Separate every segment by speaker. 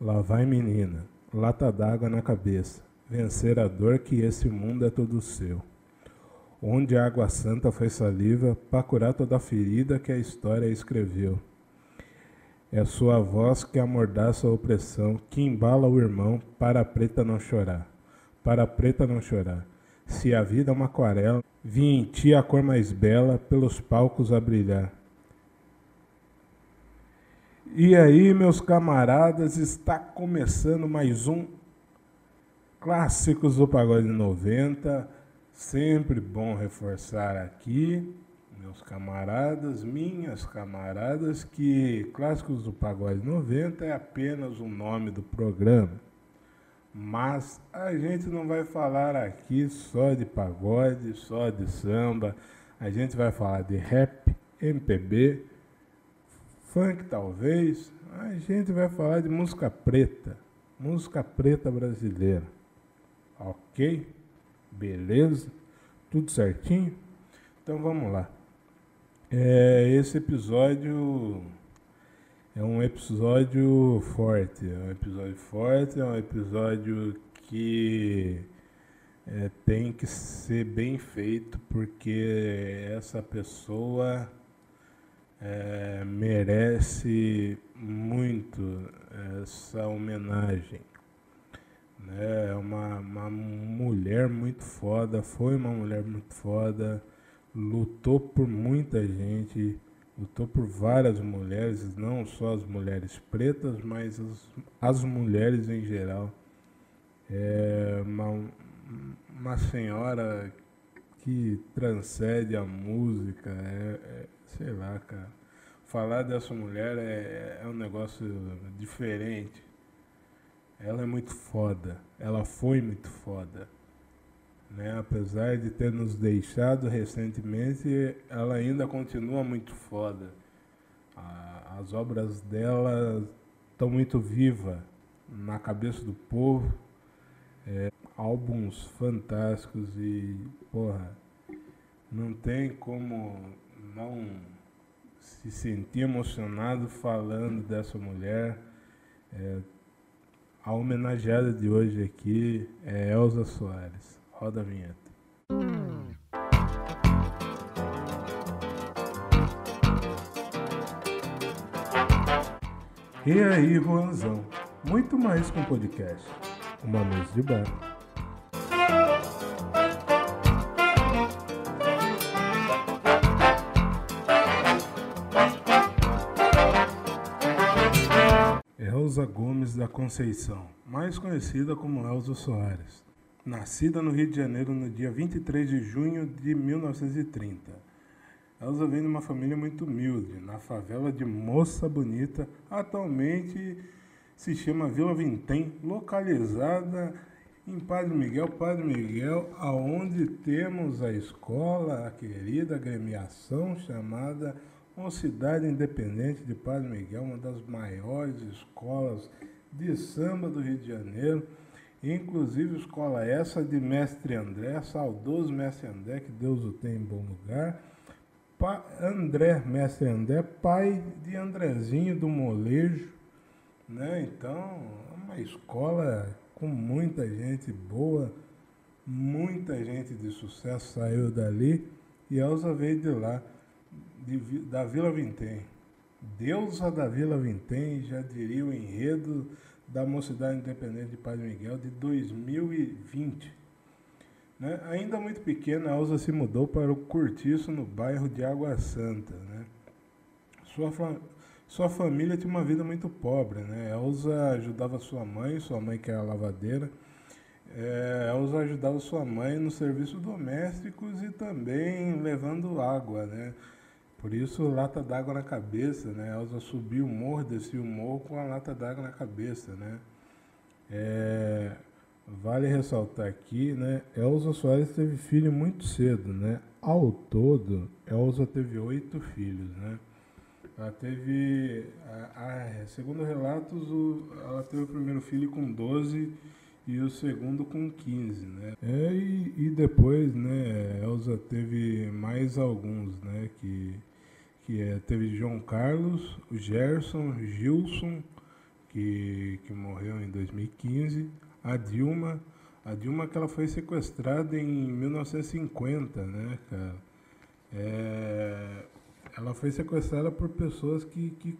Speaker 1: Lá vai menina, lata d'água na cabeça, vencer a dor que esse mundo é todo seu. Onde a água santa foi saliva, para curar toda a ferida que a história escreveu. É sua voz que amordaça a opressão, que embala o irmão para a preta não chorar. Para a preta não chorar. Se a vida é uma aquarela, vi em ti a cor mais bela pelos palcos a brilhar. E aí, meus camaradas, está começando mais um Clássicos do Pagode 90. Sempre bom reforçar aqui meus camaradas, minhas camaradas, que Clássicos do Pagode 90 é apenas o nome do programa. Mas a gente não vai falar aqui só de pagode, só de samba. A gente vai falar de rap, MPB, funk talvez. A gente vai falar de música preta, música preta brasileira. Ok? Beleza? Tudo certinho? Então vamos lá. É, esse episódio é um episódio forte, é um episódio forte, é um episódio que é, tem que ser bem feito porque essa pessoa é, merece muito essa homenagem. Né? É uma, uma mulher muito foda, foi uma mulher muito foda lutou por muita gente, lutou por várias mulheres, não só as mulheres pretas, mas as, as mulheres em geral. É uma, uma senhora que transcende a música, é, é, sei lá, cara. Falar dessa mulher é, é um negócio diferente. Ela é muito foda, ela foi muito foda. Né? Apesar de ter nos deixado recentemente, ela ainda continua muito foda. A, as obras dela estão muito vivas na cabeça do povo. É, álbuns fantásticos e, porra, não tem como não se sentir emocionado falando dessa mulher. É, a homenageada de hoje aqui é Elza Soares. Roda a vinheta. E aí, Juanzão? Muito mais que um podcast. Uma mesa de bar. Da Conceição, mais conhecida como Elza Soares nascida no Rio de Janeiro no dia 23 de junho de 1930. Elza vem de uma família muito humilde, na favela de Moça Bonita, atualmente se chama Vila Vintém, localizada em Padre Miguel, Padre Miguel, aonde temos a escola, a querida agremiação chamada Cidade Independente de Padre Miguel, uma das maiores escolas de samba do Rio de Janeiro Inclusive, escola essa de Mestre André, saudoso Mestre André, que Deus o tem em bom lugar. Pa André, Mestre André, pai de Andrezinho do Molejo. Né? Então, é uma escola com muita gente boa, muita gente de sucesso saiu dali. E Elza veio de lá, de, da Vila Vintém. Deusa da Vila Vintém, já diria o enredo da Mocidade Independente de Padre Miguel de 2020. Né? Ainda muito pequena, Elza se mudou para o Curtiço, no bairro de Água Santa. Né? Sua, sua família tinha uma vida muito pobre. Né? Elza ajudava sua mãe, sua mãe que era lavadeira. É, Elza ajudava sua mãe nos serviços domésticos e também levando água, né? Por isso, lata d'água na cabeça, né? Elza subiu o morro, descia o morro com a lata d'água na cabeça, né? É, vale ressaltar aqui, né? Elza Soares teve filho muito cedo, né? Ao todo, Elza teve oito filhos, né? Ela teve, a, a, segundo relatos, o, ela teve o primeiro filho com 12 e o segundo com 15, né? É, e, e depois, né, Elza teve mais alguns, né, que que é, teve João Carlos, o Gerson, Gilson, que, que morreu em 2015. A Dilma, a Dilma que ela foi sequestrada em 1950, né, cara? É, ela foi sequestrada por pessoas que, que,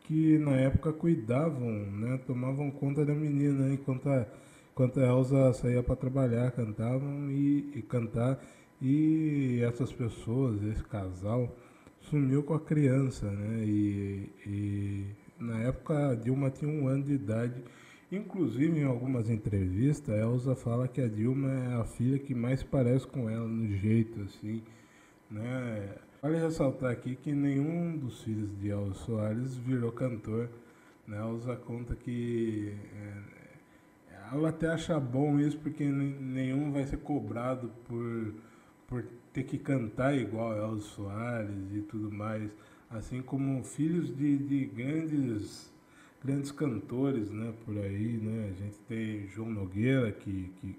Speaker 1: que na época cuidavam, né, tomavam conta da menina enquanto a, enquanto a Elsa saía para trabalhar, cantavam e, e cantar e essas pessoas, esse casal, sumiu com a criança, né? E, e na época a Dilma tinha um ano de idade. Inclusive, em algumas entrevistas, a Elza fala que a Dilma é a filha que mais parece com ela no jeito, assim, né? Vale ressaltar aqui que nenhum dos filhos de Elza Soares virou cantor. Né? Elza conta que é, ela até acha bom isso porque nenhum vai ser cobrado por por ter que cantar igual Elzo Soares e tudo mais, assim como filhos de, de grandes grandes cantores, né, por aí, né, a gente tem João Nogueira que, que,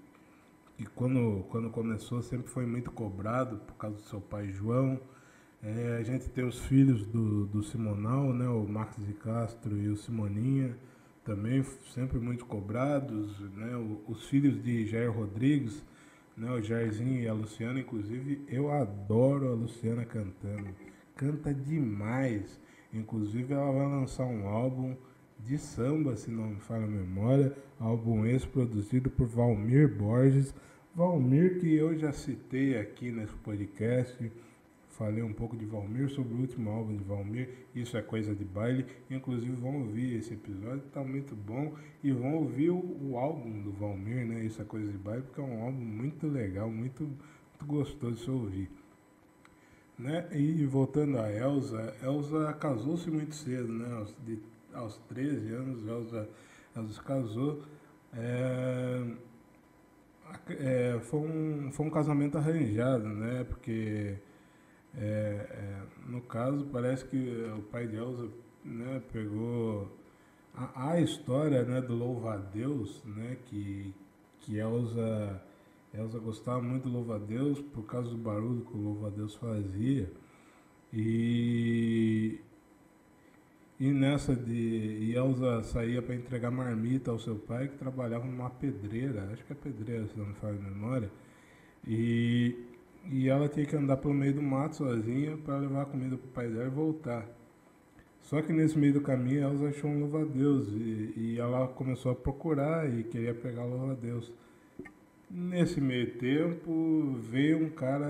Speaker 1: que quando, quando começou sempre foi muito cobrado por causa do seu pai João, é, a gente tem os filhos do, do Simonal, né, o Marcos de Castro e o Simoninha, também sempre muito cobrados, né, os filhos de Jair Rodrigues, né, o Jairzinho e a Luciana, inclusive, eu adoro a Luciana cantando. Canta demais. Inclusive, ela vai lançar um álbum de samba, se não me falha a memória. Álbum esse produzido por Valmir Borges. Valmir, que eu já citei aqui nesse podcast falei um pouco de Valmir sobre o último álbum de Valmir, Isso é Coisa de Baile. Inclusive vão ouvir esse episódio, está muito bom. E vão ouvir o, o, álbum do Valmir, né? Isso é Coisa de Baile, porque é um álbum muito legal, muito, muito gostoso de se ouvir. Né? E voltando a Elsa, Elsa casou-se muito cedo, né? Aos, de, aos 13 anos, Elsa, Elsa casou. É, é, foi, um, foi um casamento arranjado, né? Porque é, é, no caso, parece que o pai de Elza né, pegou a, a, história né, do louva-a-Deus, né, que, que Elza, Elza gostava muito do louva-a-Deus por causa do barulho que o louva-a-Deus fazia. E, e nessa de. E Elza saía para entregar marmita ao seu pai, que trabalhava numa pedreira, acho que é pedreira, se não me falha a memória. E e ela tinha que andar pelo meio do mato sozinha para levar a comida para o pai dela e voltar. Só que nesse meio do caminho ela achou um louva-a-Deus e, e, ela começou a procurar e queria pegar o louva-a-Deus. Nesse meio tempo veio um cara,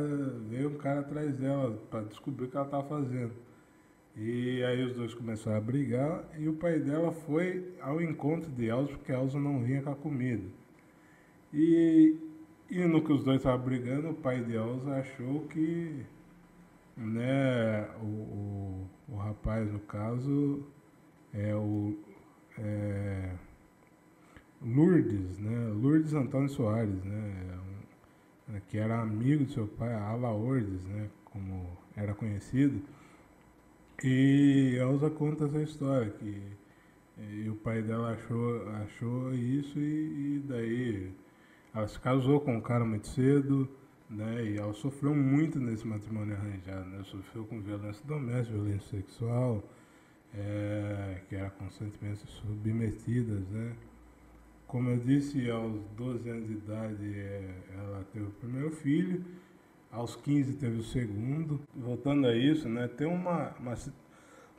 Speaker 1: veio um cara atrás dela para descobrir o que ela estava fazendo. E aí os dois começaram a brigar e o pai dela foi ao encontro de Elza porque Elza não vinha com a comida. E e no que os dois estavam brigando, o pai de Elza achou que né, o, o, o rapaz, no caso, é o é, Lourdes, né, Lourdes Antônio Soares, né, um, que era amigo do seu pai, Alaordes, né, como era conhecido. E Elza conta essa história, que e o pai dela achou, achou isso e, e daí ela se casou com um cara muito cedo, né? E ela sofreu muito nesse matrimônio arranjado, né? Sofreu com violência doméstica, violência sexual, é, que era constantemente submetidas, né? Como eu disse, aos 12 anos de idade é, ela teve o primeiro filho, aos 15 teve o segundo. Voltando a isso, né? Tem uma, uma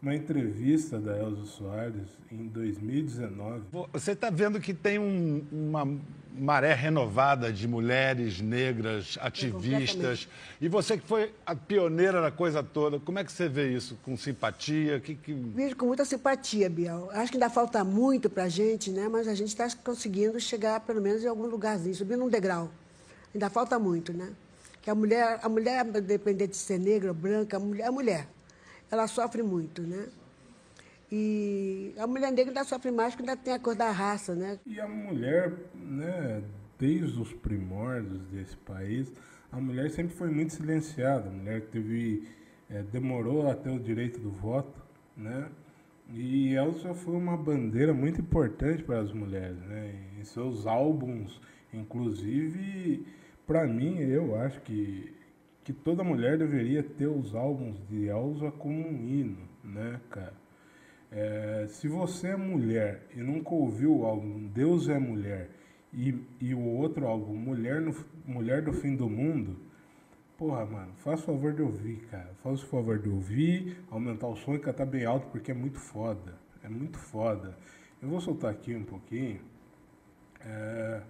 Speaker 1: uma entrevista da Elza Soares em 2019.
Speaker 2: Você está vendo que tem um, uma maré renovada de mulheres negras, ativistas. E você que foi a pioneira da coisa toda, como é que você vê isso? Com simpatia? Que, que...
Speaker 3: Vejo com muita simpatia, Biel. Acho que ainda falta muito para a gente, né? mas a gente está conseguindo chegar, pelo menos, em algum lugarzinho, subindo um degrau. Ainda falta muito, né? Que a mulher, a mulher, independente de ser negra ou branca, a mulher é mulher ela sofre muito, né? E a mulher negra ainda sofre mais porque ainda tem a cor da raça, né?
Speaker 1: E a mulher, né, desde os primórdios desse país, a mulher sempre foi muito silenciada. A mulher teve, é, demorou até o direito do voto, né? E Elsa foi uma bandeira muito importante para as mulheres, né? Em seus álbuns, inclusive, para mim, eu acho que que toda mulher deveria ter os álbuns de Elsa como um hino, né, cara? É, se você é mulher e nunca ouviu o álbum Deus é Mulher e, e o outro álbum Mulher, no, Mulher do Fim do Mundo, porra, mano, faz o favor de ouvir, cara. Faz o favor de ouvir, aumentar o som e cantar bem alto porque é muito foda. É muito foda. Eu vou soltar aqui um pouquinho. É,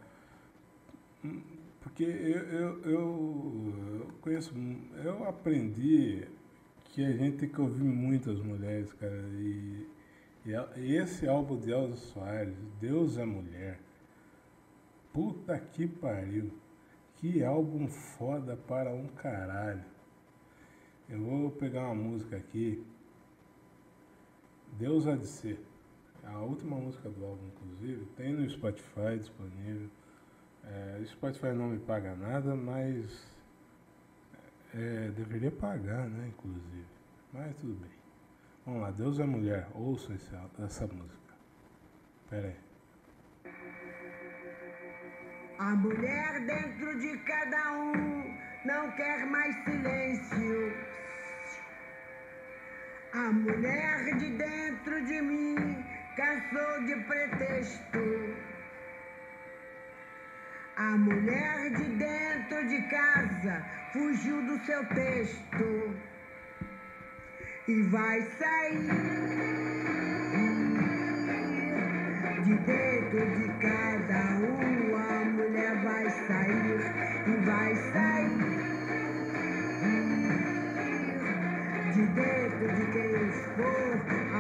Speaker 1: porque eu, eu, eu, conheço, eu aprendi que a gente tem que ouvir muitas mulheres, cara. E, e esse álbum de Elza Soares, Deus é Mulher, puta que pariu. Que álbum foda para um caralho. Eu vou pegar uma música aqui. Deus há de ser. A última música do álbum, inclusive, tem no Spotify disponível. É, Spotify não me paga nada, mas é, deveria pagar, né, inclusive. Mas tudo bem. Vamos lá, Deus é mulher, ouça esse, essa música. Pera aí.
Speaker 3: A mulher dentro de cada um não quer mais silêncio. A mulher de dentro de mim cansou de pretexto. A mulher de dentro de casa fugiu do seu texto e vai sair de dentro de cada um. A mulher vai sair e vai sair de dentro de quem for.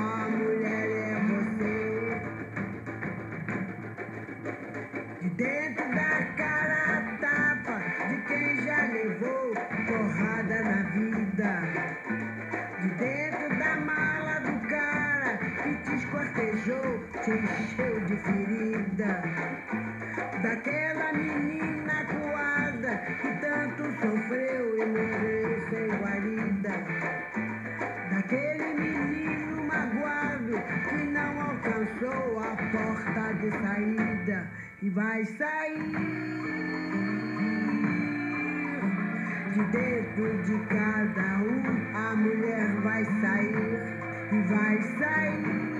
Speaker 3: Encheu de ferida. Daquela menina coada que tanto sofreu e morreu sem guarida. Daquele menino magoado que não alcançou a porta de saída e vai sair de dentro de cada um. A mulher vai sair e vai sair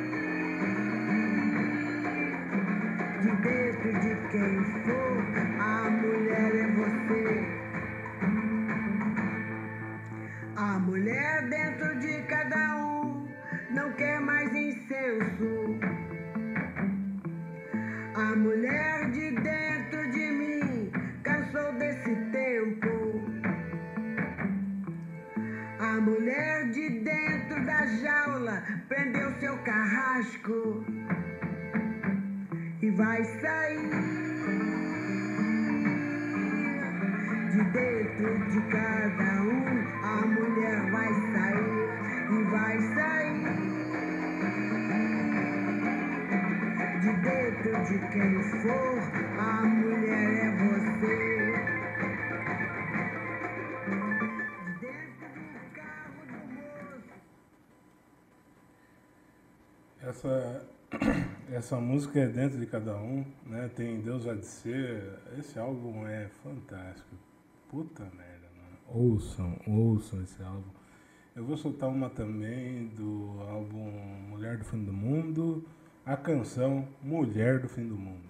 Speaker 3: quem for. A mulher é você. A mulher dentro de cada um não quer mais incenso. A mulher de dentro de mim cansou desse tempo. A mulher de dentro da jaula prendeu seu carrasco e vai sair de dentro de cada um. A mulher vai sair e vai sair de dentro de quem for. A mulher é você. De dentro do carro do moço.
Speaker 1: Essa, essa música é dentro de cada um, né? Tem Deus há de ser. Esse álbum é fantástico. Puta merda, mano. Ouçam, ouçam esse álbum. Eu vou soltar uma também do álbum Mulher do Fim do Mundo, a canção Mulher do Fim do Mundo.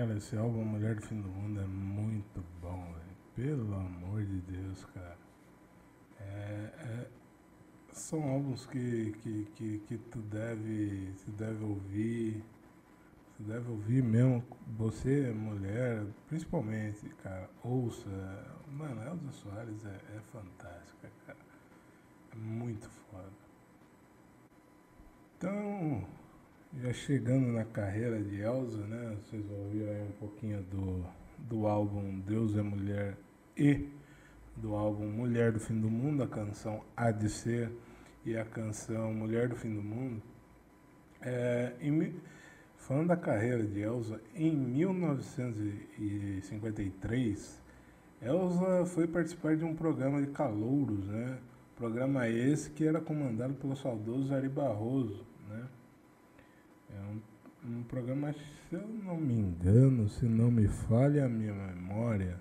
Speaker 1: Cara, esse álbum Mulher do Fim do Mundo é muito bom. Pelo amor de Deus, cara. É, é- são álbuns que, que, que, que tu deve, tu deve ouvir. Tu deve ouvir mesmo. Você, mulher, principalmente, cara, ouça. Mano, Elza Soares é, é fantástica, cara. É muito foda. Então, já chegando na carreira de Elza, né? Vocês ouviram aí um pouquinho do, do álbum Deus é Mulher e do álbum Mulher do Fim do Mundo, a canção Há de Ser e a canção Mulher do Fim do Mundo. É, em falando da carreira de Elza, em 1953, Elza foi participar de um programa de calouros, né? Programa esse que era comandado pelo saudoso Ari Barroso? É um, um programa, se eu não me engano, se não me falha a minha memória,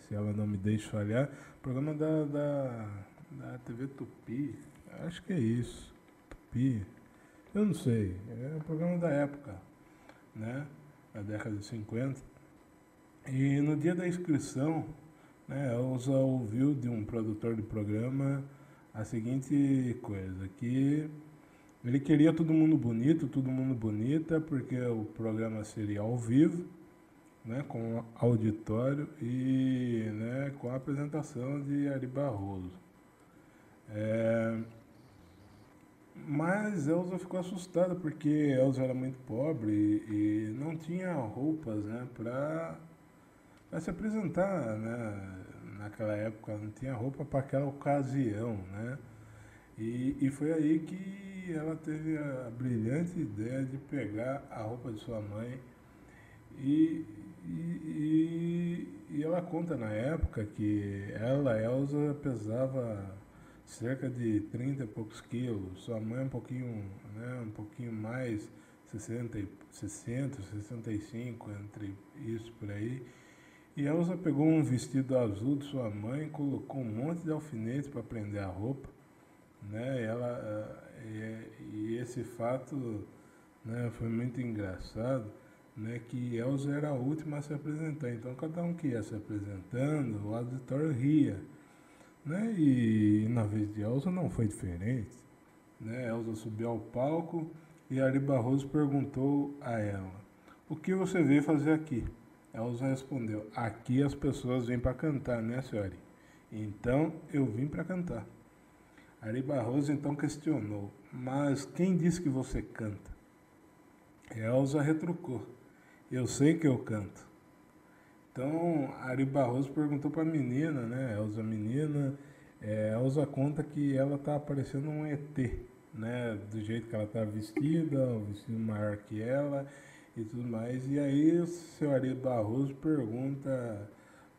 Speaker 1: se ela não me deixa falhar, programa da, da, da TV Tupi, acho que é isso, Tupi, eu não sei, é um programa da época, né, da década de 50, e no dia da inscrição, né, Elza ouviu de um produtor de programa a seguinte coisa, que ele queria todo mundo bonito, todo mundo bonita, porque o programa seria ao vivo, né, com auditório e né, com a apresentação de Ari Barroso. É, mas Elza ficou assustada porque Elza era muito pobre e, e não tinha roupas né, para se apresentar né, naquela época, não tinha roupa para aquela ocasião. Né? E, e foi aí que ela teve a brilhante ideia de pegar a roupa de sua mãe e, e, e, ela conta na época que ela, Elza, pesava cerca de 30 e poucos quilos, sua mãe um pouquinho, né, um pouquinho mais, 60, e- 60, 65, entre isso por aí. E Elza pegou um vestido azul de sua mãe, colocou um monte de alfinetes para prender a roupa né? E ela ah, e, e esse fato, né, foi muito engraçado, né, que Elza era a última a se apresentar. Então cada um que ia se apresentando, o auditório ria, né? E, na vez de Elza não foi diferente, né? Elza subiu ao palco e Ari Barroso perguntou a ela: "O que você veio fazer aqui?" Elza respondeu: "Aqui as pessoas vêm para cantar, né, senhora? Então eu vim para cantar." Ari Barroso então questionou: Mas quem disse que você canta? Elza retrucou: Eu sei que eu canto. Então Ari Barroso perguntou para a menina, né? Elza menina, é, Elza conta que ela tá parecendo um ET, né? Do jeito que ela tá vestida, um vestido maior que ela e tudo mais. E aí o seu Ari Barroso pergunta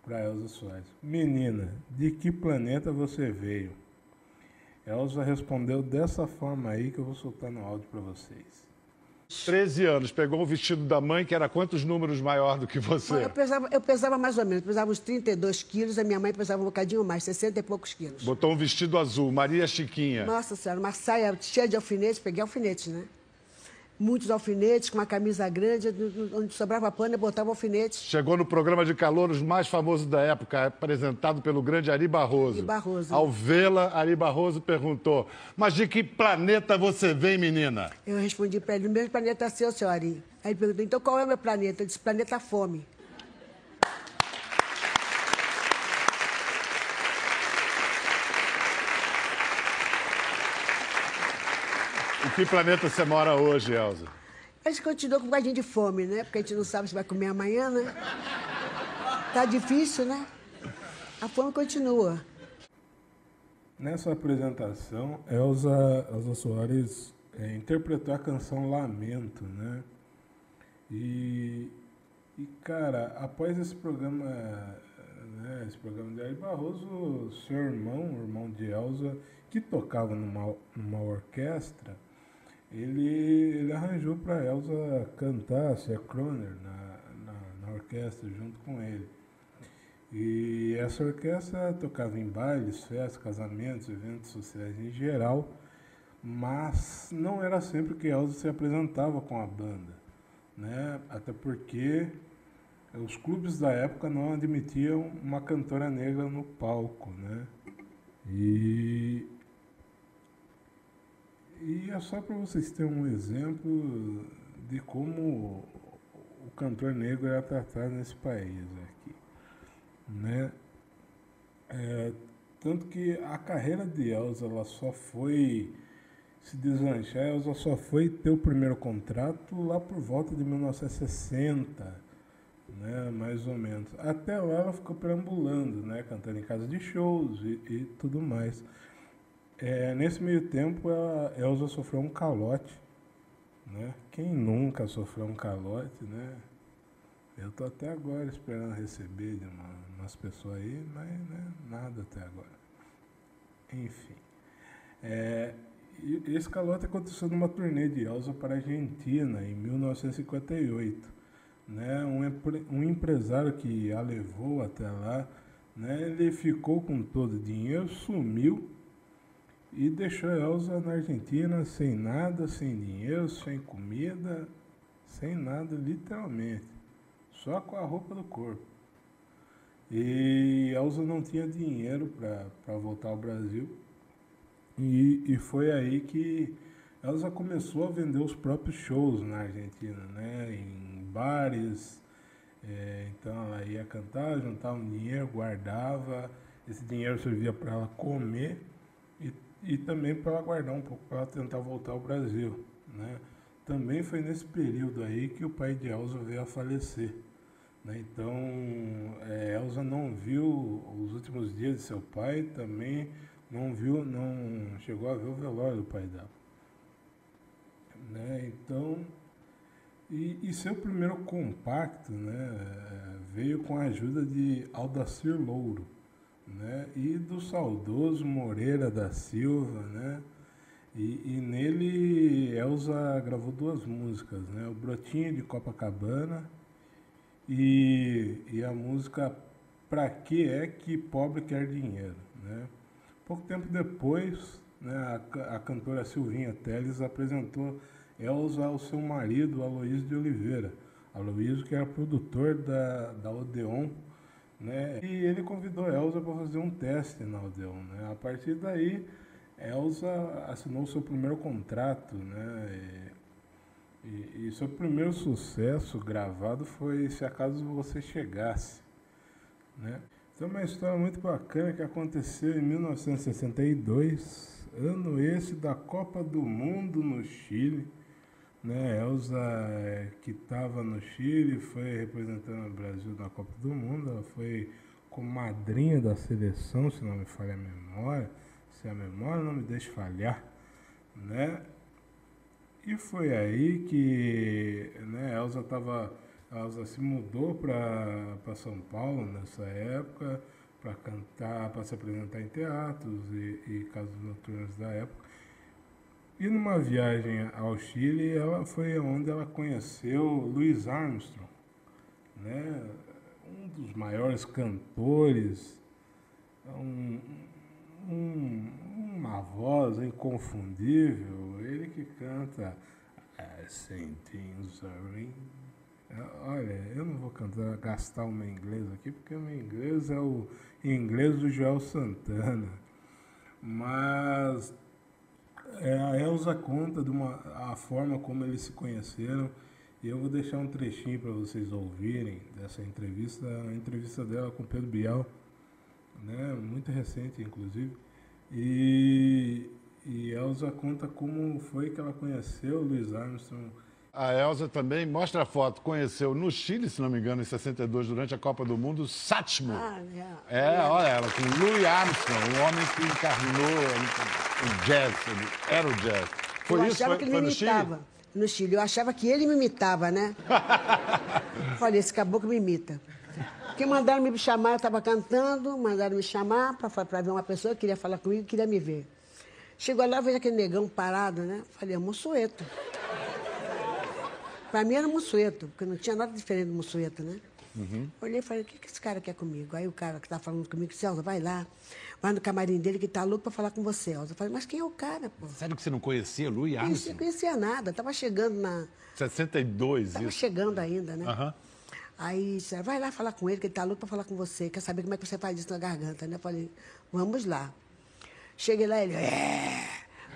Speaker 1: para Elza Soares: Menina, de que planeta você veio? Elza respondeu dessa forma aí que eu vou soltar no áudio para vocês.
Speaker 2: 13 anos, pegou o vestido da mãe, que era quantos números maior do que você?
Speaker 3: Eu pesava, eu pesava mais ou menos, pesava uns 32 quilos, a minha mãe pesava um bocadinho mais, 60 e poucos quilos.
Speaker 2: Botou um vestido azul, Maria Chiquinha.
Speaker 3: Nossa senhora, uma saia cheia de alfinetes, peguei alfinetes, né? Muitos alfinetes, com uma camisa grande, onde sobrava pano, eu botava alfinetes.
Speaker 2: Chegou no programa de calouros mais famoso da época, apresentado pelo grande Ari Barroso.
Speaker 3: Ari Barroso.
Speaker 2: Ao vê-la, Ari Barroso perguntou: Mas de que planeta você vem, menina?
Speaker 3: Eu respondi para ele, o mesmo planeta seu, senhor Ari. Aí ele perguntou, então qual é o meu planeta? Eu disse, planeta fome.
Speaker 2: Que planeta você mora hoje, Elza?
Speaker 3: A gente continua com um bocadinho de fome, né? Porque a gente não sabe se vai comer amanhã, né? Tá difícil, né? A fome continua.
Speaker 1: Nessa apresentação, Elza, Elza Soares é, interpretou a canção Lamento, né? E, e, cara, após esse programa, né, esse programa de Ari Barroso, seu irmão, o irmão de Elza, que tocava numa, numa orquestra, ele, ele arranjou para Elza cantar, ser Croner, na, na, na orquestra, junto com ele. E essa orquestra tocava em bailes, festas, casamentos, eventos sociais em geral, mas não era sempre que Elza se apresentava com a banda, né? Até porque os clubes da época não admitiam uma cantora negra no palco, né? E, e é só para vocês terem um exemplo de como o cantor negro era tratado nesse país aqui né? É, tanto que a carreira de Elza ela só foi se deslanchar, Elza só foi ter o primeiro contrato lá por volta de 1960, né, mais ou menos. Até lá ela ficou perambulando, né, cantando em casa de shows e, e tudo mais. É, nesse meio tempo, a Elza sofreu um calote, né? Quem nunca sofreu um calote, né? Eu tô até agora esperando receber de uma, umas pessoas aí, mas né, nada até agora. Enfim. É, esse calote aconteceu numa turnê de Elza para a Argentina em 1958. Né? Um, um empresário que a levou até lá, né? ele ficou com todo o dinheiro, sumiu e deixou Elza na Argentina sem nada, sem dinheiro, sem comida, sem nada, literalmente só com a roupa do corpo. E Elza não tinha dinheiro para voltar ao Brasil. E, e foi aí que Elza começou a vender os próprios shows na Argentina, né? Em bares. É, então ela ia cantar, juntava um dinheiro, guardava. Esse dinheiro servia para ela comer e, também para ela guardar um pouco para tentar voltar ao Brasil, né? Também foi nesse período aí que o pai de Elza veio a falecer. Né? Então, é, Elza não viu os últimos dias de seu pai, também não viu, não chegou a ver o velório do pai dela. Né? Então, e, e, seu primeiro compacto né, veio com a ajuda de Aldacir Louro né, e do saudoso Moreira da Silva. Né, e, e nele Elza gravou duas músicas, né, o Brotinho de Copacabana e, e a música Pra que é que pobre quer dinheiro? Né? Pouco tempo depois, né, a, a cantora Silvinha Teles apresentou Elza ao seu marido, Aloysio de Oliveira. Aloysio que era produtor da, da Odeon, né? E ele convidou Elza para fazer um teste na Odeon, né? A partir daí, Elza assinou seu primeiro contrato, né? E, e seu primeiro sucesso gravado foi Se Acaso Você Chegasse. Né? Então, é uma história muito bacana que aconteceu em 1962, ano esse da Copa do Mundo no Chile. Né? Elza, é, que estava no Chile, foi representando o Brasil na Copa do Mundo. Ela foi como madrinha da seleção, se não me falha a memória. Se a memória não me deixa falhar. Né? E foi aí que né, Elza tava, Elza se mudou para São Paulo nessa época para cantar, para se apresentar em teatros e, e casas noturnas da época. E numa viagem ao Chile, ela foi onde ela conheceu Louis Armstrong, né? um dos maiores cantores, um, um, uma voz inconfundível, ele que canta Things Are Olha, eu não vou cantar, gastar o meu inglês aqui, porque o meu inglês é o inglês do Joel Santana. Mas é, a Elza conta de uma, a forma como eles se conheceram. E eu vou deixar um trechinho para vocês ouvirem dessa entrevista, a entrevista dela com Pedro Bial, né, muito recente inclusive. E, e Elza conta como foi que ela conheceu o Louis Armstrong.
Speaker 2: A Elza também, mostra a foto, conheceu no Chile, se não me engano, em 62, durante a Copa do Mundo, Satchmo.
Speaker 3: Ah,
Speaker 2: É, olha ela, com Louis Armstrong, um homem que encarnou o jazz, ele era o jazz. Foi
Speaker 3: eu
Speaker 2: isso?
Speaker 3: achava
Speaker 2: Foi,
Speaker 3: que ele
Speaker 2: foi
Speaker 3: me
Speaker 2: no Chile?
Speaker 3: imitava. No Chile. Eu achava que ele me imitava, né? Falei, esse caboclo me imita. Porque mandaram me chamar, eu estava cantando, mandaram me chamar para ver uma pessoa que queria falar comigo, queria me ver. Chegou lá, veio aquele negão parado, né? Falei, é Mussueto. Para mim era Mussueto, porque não tinha nada diferente do Mussueto, né? Olhei e falei, o que, que esse cara quer comigo? Aí o cara que estava falando comigo Elza, vai lá, vai no camarim dele que tá louco para falar com você, Elza. Eu falei, mas quem é o cara, pô?
Speaker 2: Sério que você não conhecia Louis
Speaker 3: Não conhecia,
Speaker 2: Armstrong?
Speaker 3: conhecia nada, estava chegando na.
Speaker 2: 62,
Speaker 3: Estava
Speaker 2: isso.
Speaker 3: chegando ainda, né?
Speaker 2: Aham.
Speaker 3: Aí disse, vai lá falar com ele, que ele tá louco para falar com você, quer saber como é que você faz isso na garganta, né? Eu falei, vamos lá. Cheguei lá, ele, é,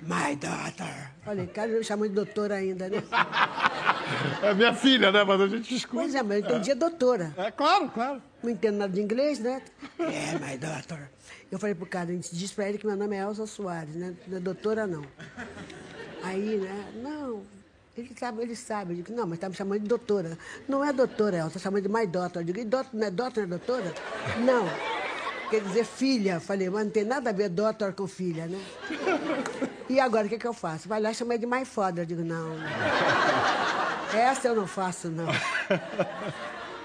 Speaker 3: my daughter. Falei, cara, ele me chamou de doutora ainda, né?
Speaker 2: É minha filha, né? Mas a gente escuta.
Speaker 3: Pois é, mas eu entendia doutora.
Speaker 2: É claro, claro.
Speaker 3: Não entendo nada de inglês, né? É, my daughter. Eu falei pro cara, diz pra ele que meu nome é Elza Soares, né? Não é doutora, não. Aí, né? Não, ele sabe, ele sabe. Eu digo, não, mas tá me chamando de doutora. Não é doutora, Elza, tá chamando de my daughter. Eu digo, e não é doutor, não é doutora? Não. Quer dizer filha. Falei, mas não tem nada a ver doutor com filha, né? E agora, o que, que eu faço? Vai lá e chama de my father. Eu digo, não. Essa eu não faço, não.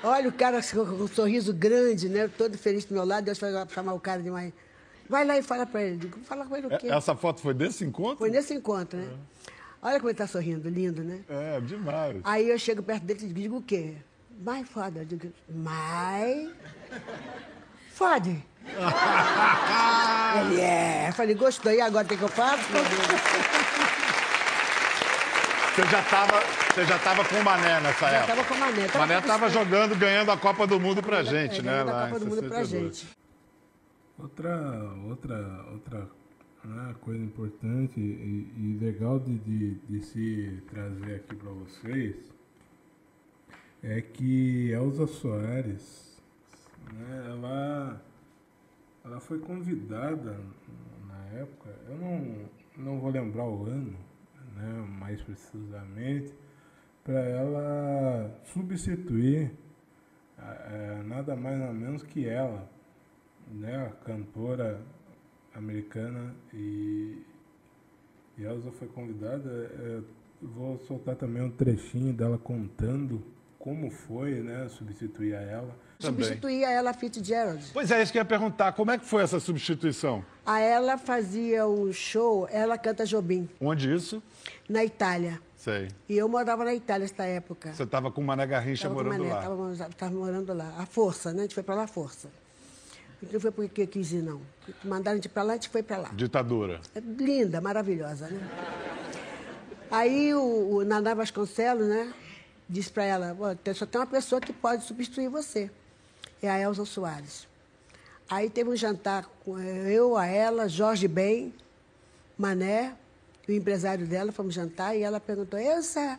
Speaker 3: Olha o cara com um sorriso grande, né? Todo feliz do meu lado. Deus vai chamar o cara de mais. Vai lá e fala pra ele. Digo, fala com ele o quê?
Speaker 2: É- Essa foto foi desse encontro?
Speaker 3: Foi nesse encontro, né? Olha como ele tá sorrindo, lindo, né?
Speaker 2: É, demais.
Speaker 3: Aí eu chego perto dele e digo o quê? My father. Eu digo, my father. ele é. Eu falei, gostou. E agora o que, que eu faço?
Speaker 2: Você já estava você já tava com o Mané nessa
Speaker 3: Já
Speaker 2: época?
Speaker 3: tava com o Mané.
Speaker 2: O
Speaker 3: Tava
Speaker 2: Mané estava jogando, ganhando a Copa do Mundo pra gente,
Speaker 3: É,
Speaker 2: né?
Speaker 3: ganhando a
Speaker 2: Lá
Speaker 3: Copa
Speaker 2: em
Speaker 3: do Mundo pra
Speaker 2: 62.
Speaker 3: gente.
Speaker 1: Outra, outra, outra né, coisa importante e, e legal de, de, de se trazer aqui para vocês é que Elza Soares, né, ela, ela foi convidada na época, eu não, não vou lembrar o ano, né, mais precisamente, para ela substituir eh, nada mais nada menos que ela, né, a cantora americana e, e Elza foi convidada. é, eu vou soltar também um trechinho dela contando como foi, né, substituir a ela.
Speaker 2: Também.
Speaker 3: Substituía ela Fitzgerald.
Speaker 2: Pois é, isso que eu ia perguntar. Como é que foi essa substituição?
Speaker 3: A ela fazia um show, ela canta Jobim,
Speaker 2: Onde isso?
Speaker 3: na Itália.
Speaker 2: Sei.
Speaker 3: E eu morava na Itália nessa época.
Speaker 2: Você estava com o Mané Garrincha
Speaker 3: Tava
Speaker 2: morando
Speaker 3: Mané,
Speaker 2: lá.
Speaker 3: Tava, tava morando lá. A força, né? A gente foi pra lá à força. A gente não foi porque quis ir, não. Mandaram a gente pra lá, a gente foi pra lá.
Speaker 2: Ditadura.
Speaker 3: É linda, maravilhosa, né? Aí o, o Naná Vasconcelos, né? Disse pra ela, "Ó, tem- só tem uma pessoa que pode substituir você. É a Elza Soares. Aí teve um jantar com eu, a ela, Jorge Ben, Mané, o empresário dela, fomos jantar, e ela perguntou, Elza,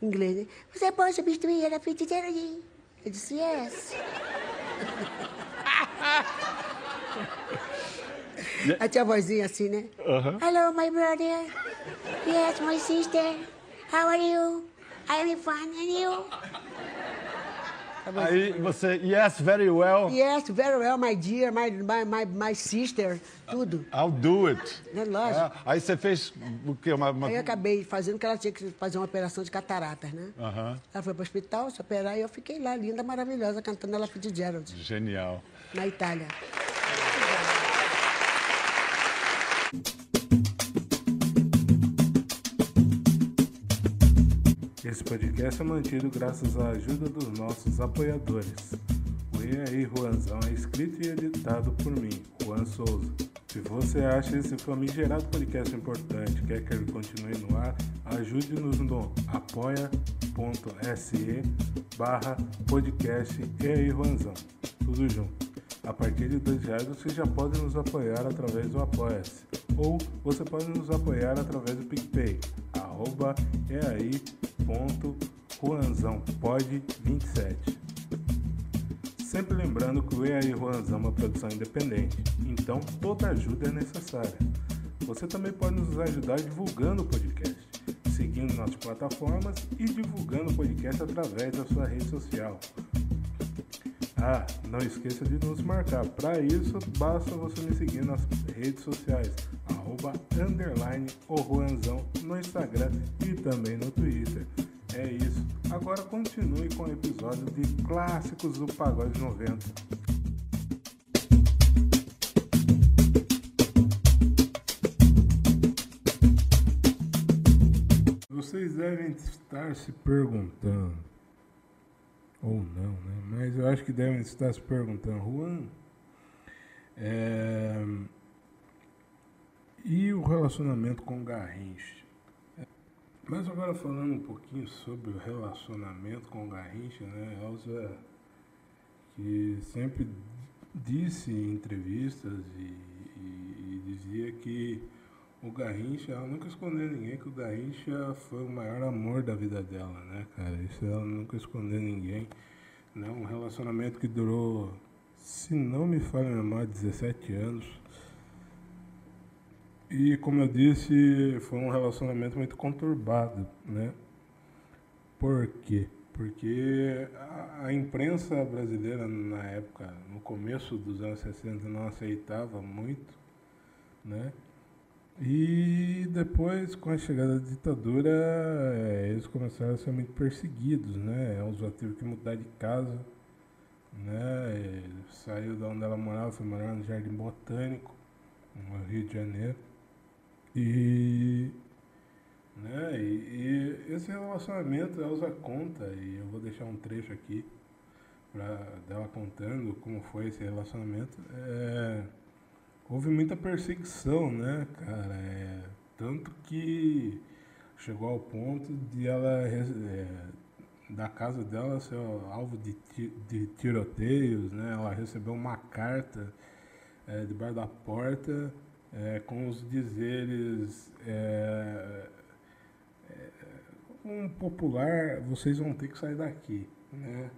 Speaker 3: em inglês, né? Você pode substituir ela Fitzgerald? Eu disse, yes. Aí tinha a vozinha assim, né? Hello, my brother. Yes, my sister. How are you? I am fine, and you?
Speaker 2: Aí você, yes, very well,
Speaker 3: Yes, very well, my dear, my, my, my, my sister, tudo.
Speaker 2: I'll do it.
Speaker 3: Né, lógico.
Speaker 2: É, aí você fez o quê? Uma, uma-
Speaker 3: Aí eu acabei fazendo que ela tinha que fazer uma operação de cataratas, né?
Speaker 2: Aham.
Speaker 3: Ela foi para o hospital se operar e eu fiquei lá, linda, maravilhosa, cantando ela Fitzgerald,
Speaker 2: Genial.
Speaker 3: na Itália.
Speaker 1: Esse podcast é mantido graças à ajuda dos nossos apoiadores. O E aí, Juanzão é escrito e editado por mim, Juan Souza. Se você acha esse famigerado podcast importante quer que ele continue no ar, ajude-nos no apoia.se barra podcast E aí, Juanzão. Tudo junto. A partir de dois reais você já pode nos apoiar através do Apoia-se. Ou você pode nos apoiar através do PicPay, arroba eai.ruanzãopod27. Sempre lembrando que o EAI Juanzão é uma produção independente, então toda ajuda é necessária. Você também pode nos ajudar divulgando o podcast, seguindo nossas plataformas e divulgando o podcast através da sua rede social. Ah, não esqueça de nos marcar. Para isso, basta você me seguir nas redes sociais, arroba, underline, o Juanzão, no Instagram e também no Twitter. É isso. Agora continue com o episódio de Clássicos do Pagode 90. Vocês devem estar se perguntando, ou não, né? Mas eu acho que devem estar se perguntando, Juan, é... e o relacionamento com Garrincha? Mas agora falando um pouquinho sobre o relacionamento com Garrincha, né? Elza que sempre disse em entrevistas e, e, e dizia que o Garrincha, ela nunca escondeu ninguém que o Garrincha foi o maior amor da vida dela, né, cara? Isso ela nunca escondeu ninguém. Né? Um relacionamento que durou, se não me falha a memória, 17 anos. E como eu disse, foi um relacionamento muito conturbado, né? Por quê? Porque a, a imprensa brasileira na época, no começo dos anos 60, não aceitava muito, né? E depois, com a chegada da ditadura, é, eles começaram a ser muito perseguidos, né? Os teve que mudar de casa, né? Ele saiu da onde ela morava, foi morar no Jardim Botânico, no Rio de Janeiro. E, né? E, e esse relacionamento, ela usa conta, e eu vou deixar um trecho aqui pra, dela contando como foi esse relacionamento. É, houve muita perseguição, né, cara? É, tanto que chegou ao ponto de ela é, da casa dela ser alvo de, de tiroteios, né? Ela recebeu uma carta é, debaixo da porta é, com os dizeres é, é, um popular, vocês vão ter que sair daqui, né?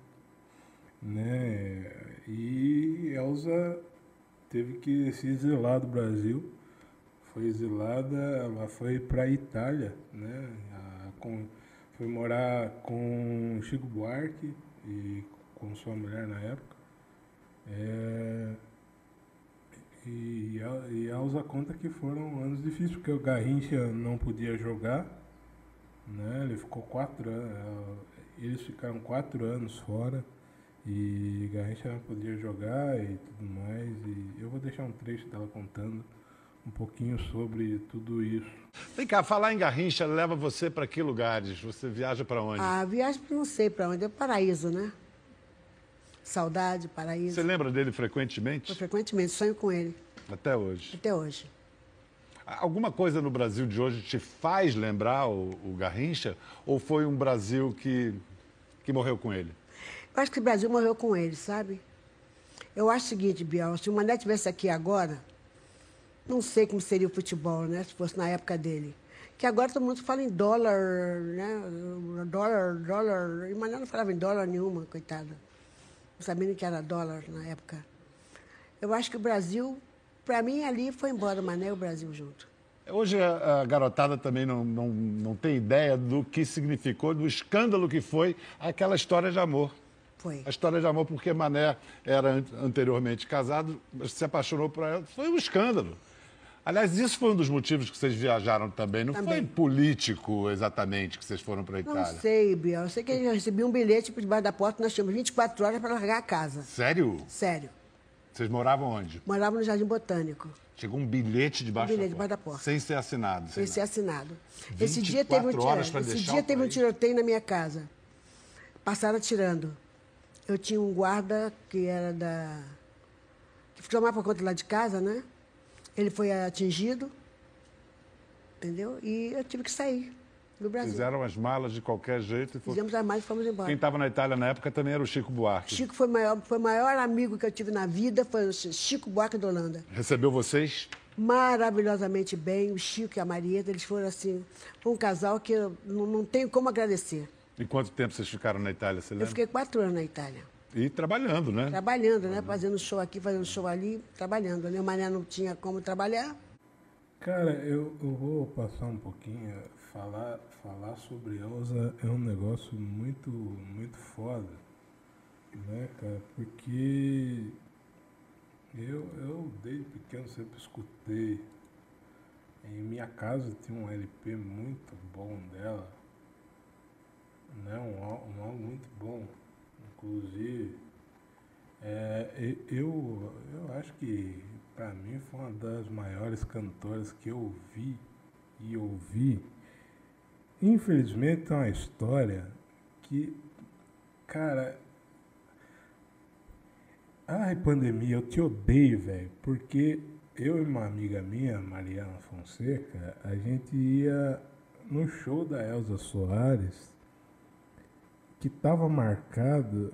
Speaker 1: né? E Elsa teve que se exilar do Brasil. Foi exilada, ela foi para a Itália, né? A, com, foi morar com Chico Buarque e com sua mulher na época. É, e, e Elza conta que foram anos difíceis, porque o Garrincha não podia jogar, né? Ele ficou quatro anos, eles ficaram quatro anos fora. E Garrincha não podia jogar e tudo mais. E eu vou deixar um trecho dela contando um pouquinho sobre tudo isso.
Speaker 2: Vem cá, falar em Garrincha leva você para que lugares? Você viaja para onde?
Speaker 3: Ah, viagem para não sei para onde. É paraíso, né? Saudade, paraíso.
Speaker 2: Você lembra dele frequentemente?
Speaker 3: Eu, frequentemente, sonho com ele.
Speaker 2: Até hoje?
Speaker 3: Até hoje.
Speaker 2: Alguma coisa no Brasil de hoje te faz lembrar o, o Garrincha? Ou foi um Brasil que, que morreu com ele?
Speaker 3: Acho que o Brasil morreu com ele, sabe? Eu acho o seguinte, Biel, se o Mané tivesse aqui agora, não sei como seria o futebol, né? Se fosse na época dele. Que agora todo mundo fala em dólar, né? Dólar, dólar. E Mané não falava em dólar nenhuma, coitada. Não sabia nem que era dólar na época. Eu acho que o Brasil, para mim, ali foi embora o Mané e o Brasil junto.
Speaker 2: Hoje a garotada também não, não, não tem ideia do que significou, do escândalo que foi aquela história de amor.
Speaker 3: Foi.
Speaker 2: A história de amor, porque Mané era anteriormente casado, se apaixonou por ela. Foi um escândalo. Aliás, isso foi um dos motivos que vocês viajaram também. Não também. foi político exatamente que vocês foram para a Itália?
Speaker 3: Não sei, Biel. Eu sei que eu recebi um bilhete por debaixo da porta. Nós tínhamos 24 horas para largar a casa.
Speaker 2: Sério?
Speaker 3: Sério.
Speaker 2: Vocês moravam onde?
Speaker 3: Morava no Jardim Botânico.
Speaker 2: Chegou um bilhete debaixo,
Speaker 3: um bilhete
Speaker 2: da,
Speaker 3: porta. da porta.
Speaker 2: Sem ser assinado.
Speaker 3: Sem, sem ser assinado. Esse dia teve um. Esse dia teve um tiroteio na minha casa. Passaram atirando. Eu tinha um guarda que era da. que tomava conta lá de casa, né? Ele foi atingido, entendeu? E eu tive que sair do Brasil.
Speaker 2: Fizeram as malas de qualquer jeito e
Speaker 3: foi... Fizemos as malas e fomos embora.
Speaker 2: Quem estava na Itália na época também era o Chico Buarque.
Speaker 3: Chico foi o maior, foi maior amigo que eu tive na vida, foi o Chico Buarque da Holanda.
Speaker 2: Recebeu vocês?
Speaker 3: Maravilhosamente bem, o Chico e a Marieta, eles foram assim, um casal que eu não, não tenho como agradecer.
Speaker 2: E quanto tempo vocês ficaram na Itália, você lembra?
Speaker 3: Eu fiquei quatro anos na Itália.
Speaker 2: E trabalhando, né?
Speaker 3: Trabalhando, né? Fazendo show aqui, fazendo show ali, trabalhando. Né? O Mané não tinha como trabalhar.
Speaker 1: Cara, eu, eu vou passar um pouquinho. Falar, falar sobre Elsa é um negócio muito, muito foda. Né, cara? Porque eu, eu desde pequeno sempre escutei. Em minha casa tinha um LP muito bom dela. Né? Um, um álbum muito bom. Inclusive, é, eu, eu acho que para mim foi uma das maiores cantoras que eu vi e ouvi. Infelizmente tem uma história que, cara, ai pandemia, eu te odeio, velho, porque eu e uma amiga minha, Mariana Fonseca, a gente ia no show da Elza Soares, que estava marcado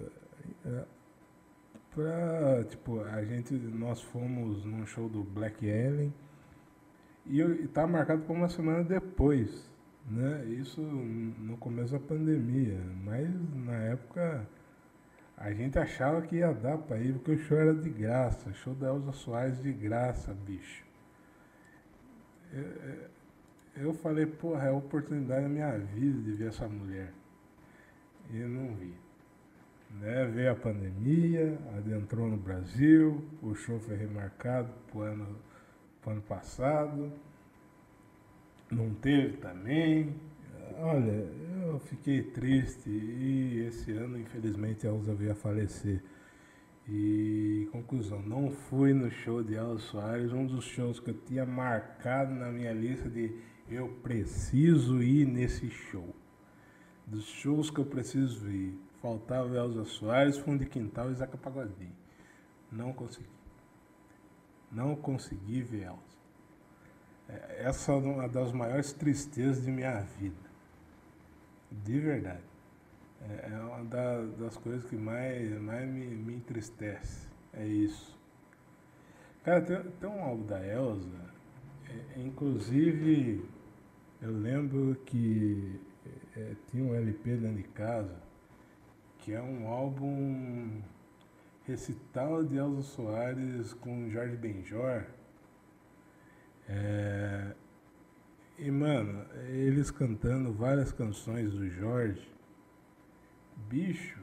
Speaker 1: eh, pra, tipo, a gente, nós fomos num show do Black Alien e, tá marcado para uma semana depois, né? Isso no começo da pandemia, mas na época a gente achava que ia dar para ir porque o show era de graça, show da Elza Soares de graça, bicho. Eu- eu falei, porra, é a oportunidade da minha vida de ver essa mulher. Eu não vi né? Veio a pandemia, adentrou no Brasil, o show foi remarcado para o ano, ano passado, não teve também. Olha, eu fiquei triste e esse ano, infelizmente, a Elza veio a falecer. E conclusão, não fui no show de Elza Soares, um dos shows que eu tinha marcado na minha lista de eu preciso ir nesse show dos shows que eu preciso ir. Faltava Elza Soares, Fundo de Quintal e Zeca Pagodinho. Não consegui. Não consegui ver Elza. É, Essa é uma das maiores tristezas de minha vida. De verdade. É é uma da- das coisas que mais, mais me, me entristece. É isso. Cara, tem, tem um álbum da Elza, é, inclusive eu lembro que é, tinha um LP dentro de casa, que é um álbum recital de Elza Soares com Jorge Benjor. É, e, mano, eles cantando várias canções do Jorge. Bicho,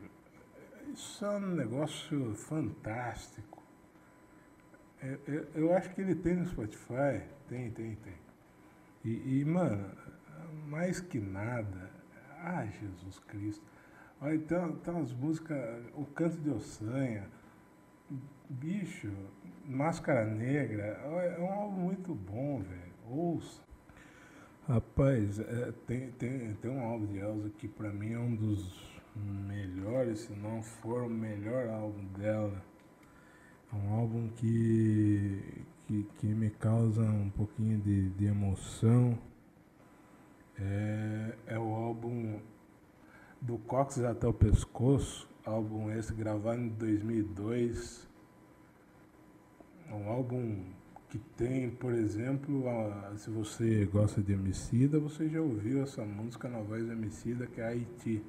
Speaker 1: isso é um negócio fantástico. Eu, eu, eu acho que ele tem no Spotify. Tem, tem, tem. E, e, mano, mais que nada, ah, Jesus Cristo. Olha, tem, tem umas músicas, O Canto de Ossanha, Bicho, Máscara Negra, é um álbum muito bom, velho. Ouça. Rapaz, é, tem, tem, tem um álbum de Elza que pra mim é um dos melhores, se não for o melhor álbum dela. É um álbum que, que, que me causa um pouquinho de, de emoção. É, é o álbum do Cox até o Pescoço, álbum esse gravado em 2002. É um álbum que tem, por exemplo, a- se você gosta de Emicida, você já ouviu essa música na voz do Emicida, que é Haiti.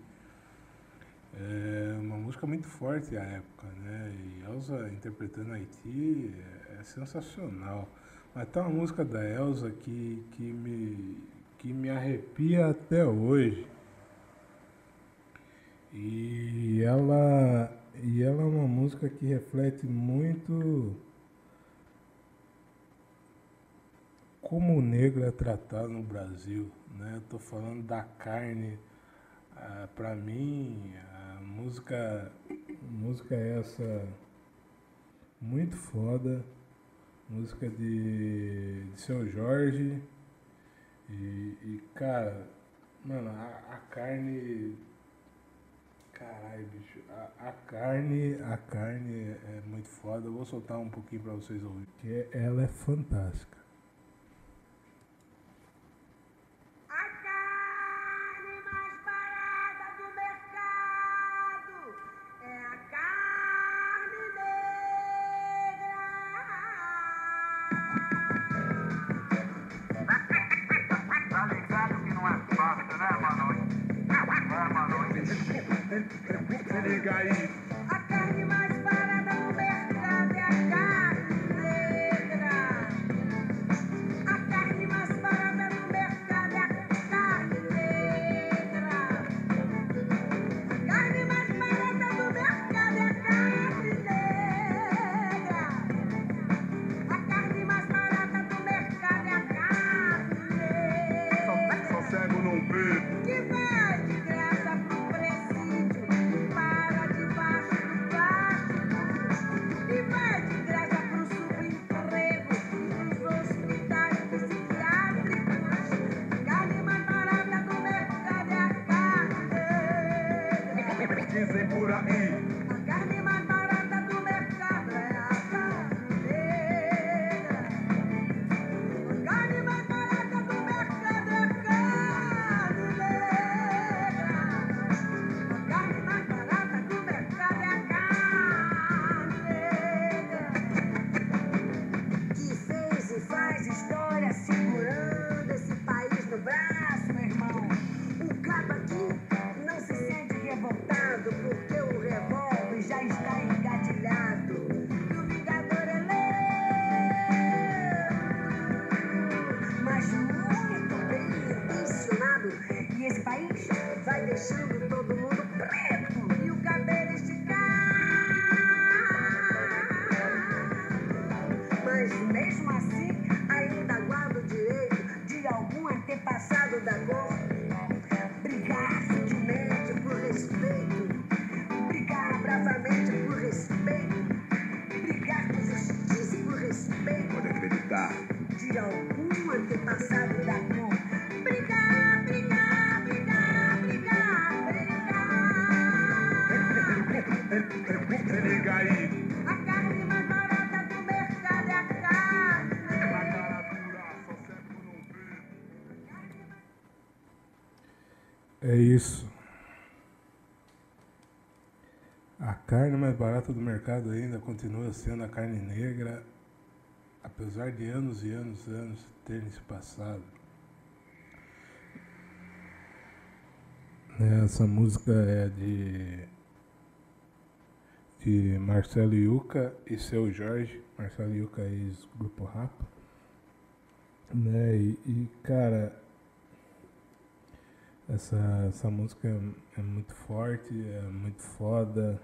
Speaker 1: É uma música muito forte à época, né? E Elza interpretando Haiti é, é sensacional. Mas tem uma música da Elza que, que, me, que me arrepia até hoje. E ela, e ela é uma música que reflete muito como o negro é tratado no Brasil. Né? Estou falando da carne. Ah, Para mim, a música, música é essa muito foda. Música de, de seu Jorge. E, e, cara, mano, a, a carne. Caralho, bicho. A, a carne, a carne é muito foda. Eu vou soltar um pouquinho pra vocês ouvirem. Que ela é fantástica.
Speaker 3: Vai deixando todo mundo mercado
Speaker 1: ainda continua sendo a carne negra, apesar de anos e anos e anos terem se passado. Essa música é de, de Marcelo Yuca e seu Jorge. Marcelo Yuca ex-grupo Rapa. Né? E, e, cara, essa, essa música é, é muito forte, é muito foda.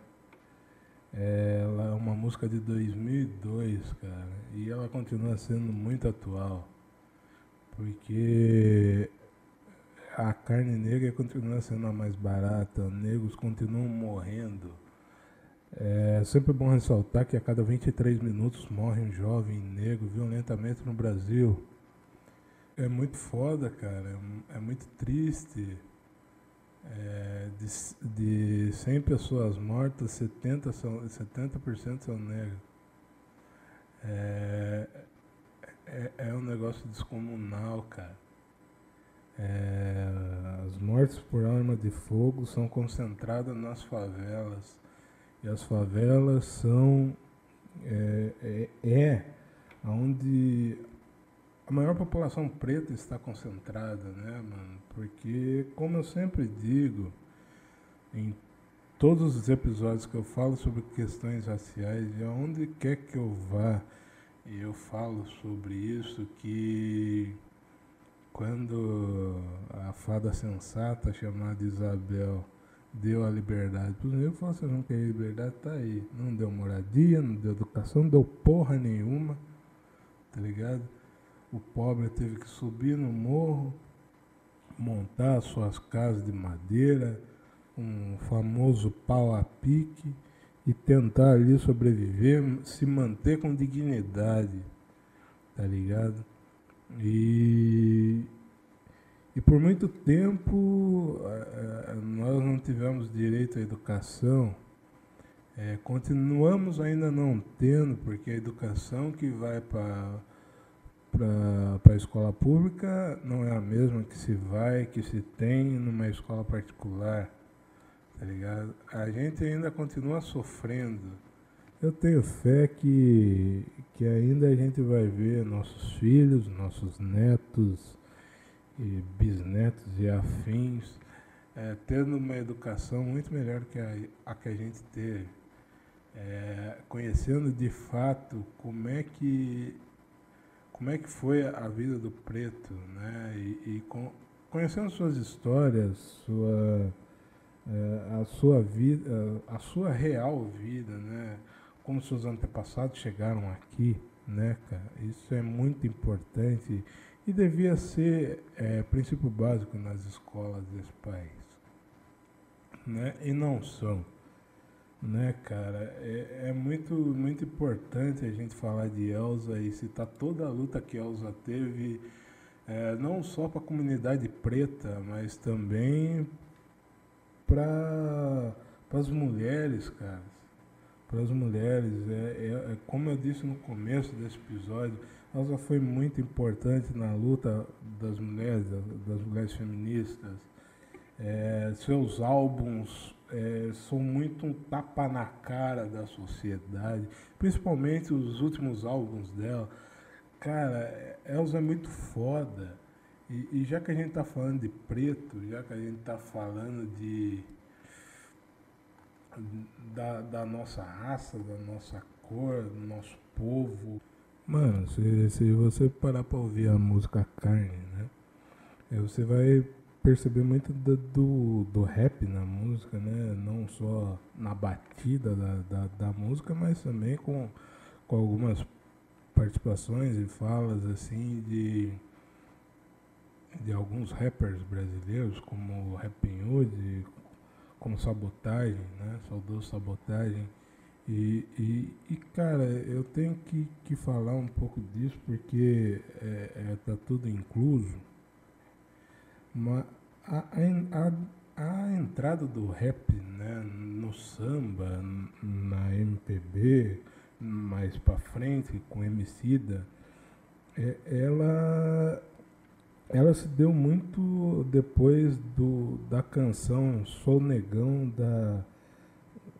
Speaker 1: Ela é uma música de 2002, cara, e ela continua sendo muito atual, porque a carne negra continua sendo a mais barata, negros continuam morrendo. É sempre bom ressaltar que a cada 23 minutos morre um jovem negro violentamente no Brasil. É muito foda, cara. É muito triste. É, de, de 100 pessoas mortas, 70%, são, 70% são negros. É, é, é um negócio descomunal, cara. É, as mortes por arma de fogo são concentradas nas favelas. E as favelas são. É, é, é onde a maior população preta está concentrada, né, mano? Porque, como eu sempre digo, em todos os episódios que eu falo sobre questões raciais, e aonde quer que eu vá, e eu falo sobre isso, que quando a fada sensata chamada Isabel deu a liberdade para os negros, falou assim, não quer liberdade, tá aí. Não deu moradia, não deu educação, não deu porra nenhuma, tá ligado? O pobre teve que subir no morro, montar suas casas de madeira, um famoso pau a pique e tentar ali sobreviver, se manter com dignidade, tá ligado? E, e por muito tempo eh, eh, nós não tivemos direito à educação. Eh, continuamos ainda não tendo, porque a educação que vai para para a escola pública não é a mesma que se vai, que se tem numa escola particular, tá ligado? A gente ainda continua sofrendo. Eu tenho fé que, que ainda a gente vai ver nossos filhos, nossos netos e bisnetos e afins eh, tendo uma educação muito melhor que a, a que a gente teve. Eh, conhecendo de fato como é que como é que foi a vida do preto, né? E, e conhecendo suas histórias, sua, eh, a sua vida, a sua real vida, né? Como seus antepassados chegaram aqui, né, cara? Isso é muito importante e devia ser eh, princípio básico nas escolas desse país, né? E não são né, cara? É, é muito, muito importante a gente falar de Elsa e citar toda a luta que Elsa teve, é, não só para a comunidade preta, mas também para as mulheres, cara, para as mulheres, é, é, é, como eu disse no começo desse episódio, já foi muito importante na luta das mulheres, das mulheres feministas. É, seus álbuns é, são muito um tapa na cara da sociedade, principalmente os últimos álbuns dela. Cara, Elza é muito foda. E, e já que a gente tá falando de preto, já que a gente tá falando de da, da nossa raça, da nossa cor, do nosso povo. Mano, se, se você parar pra ouvir a música Carne, né? Aí você vai perceber muito do, do, do, rap na música, né? Não só na batida da, da, da, música, mas também com, com algumas participações e falas assim de, de alguns rappers brasileiros, como Rapping Hood, como Sabotagem, né? Saudoso Sabotagem. E, e, e, cara, eu tenho que, que falar um pouco disso porque é, é, tá tudo incluso. Mas a, a, a, entrada do rap né, no samba, na MPB, mais pra frente, com Emicida, é, ela ela se deu muito depois do, da canção Sou Negão da,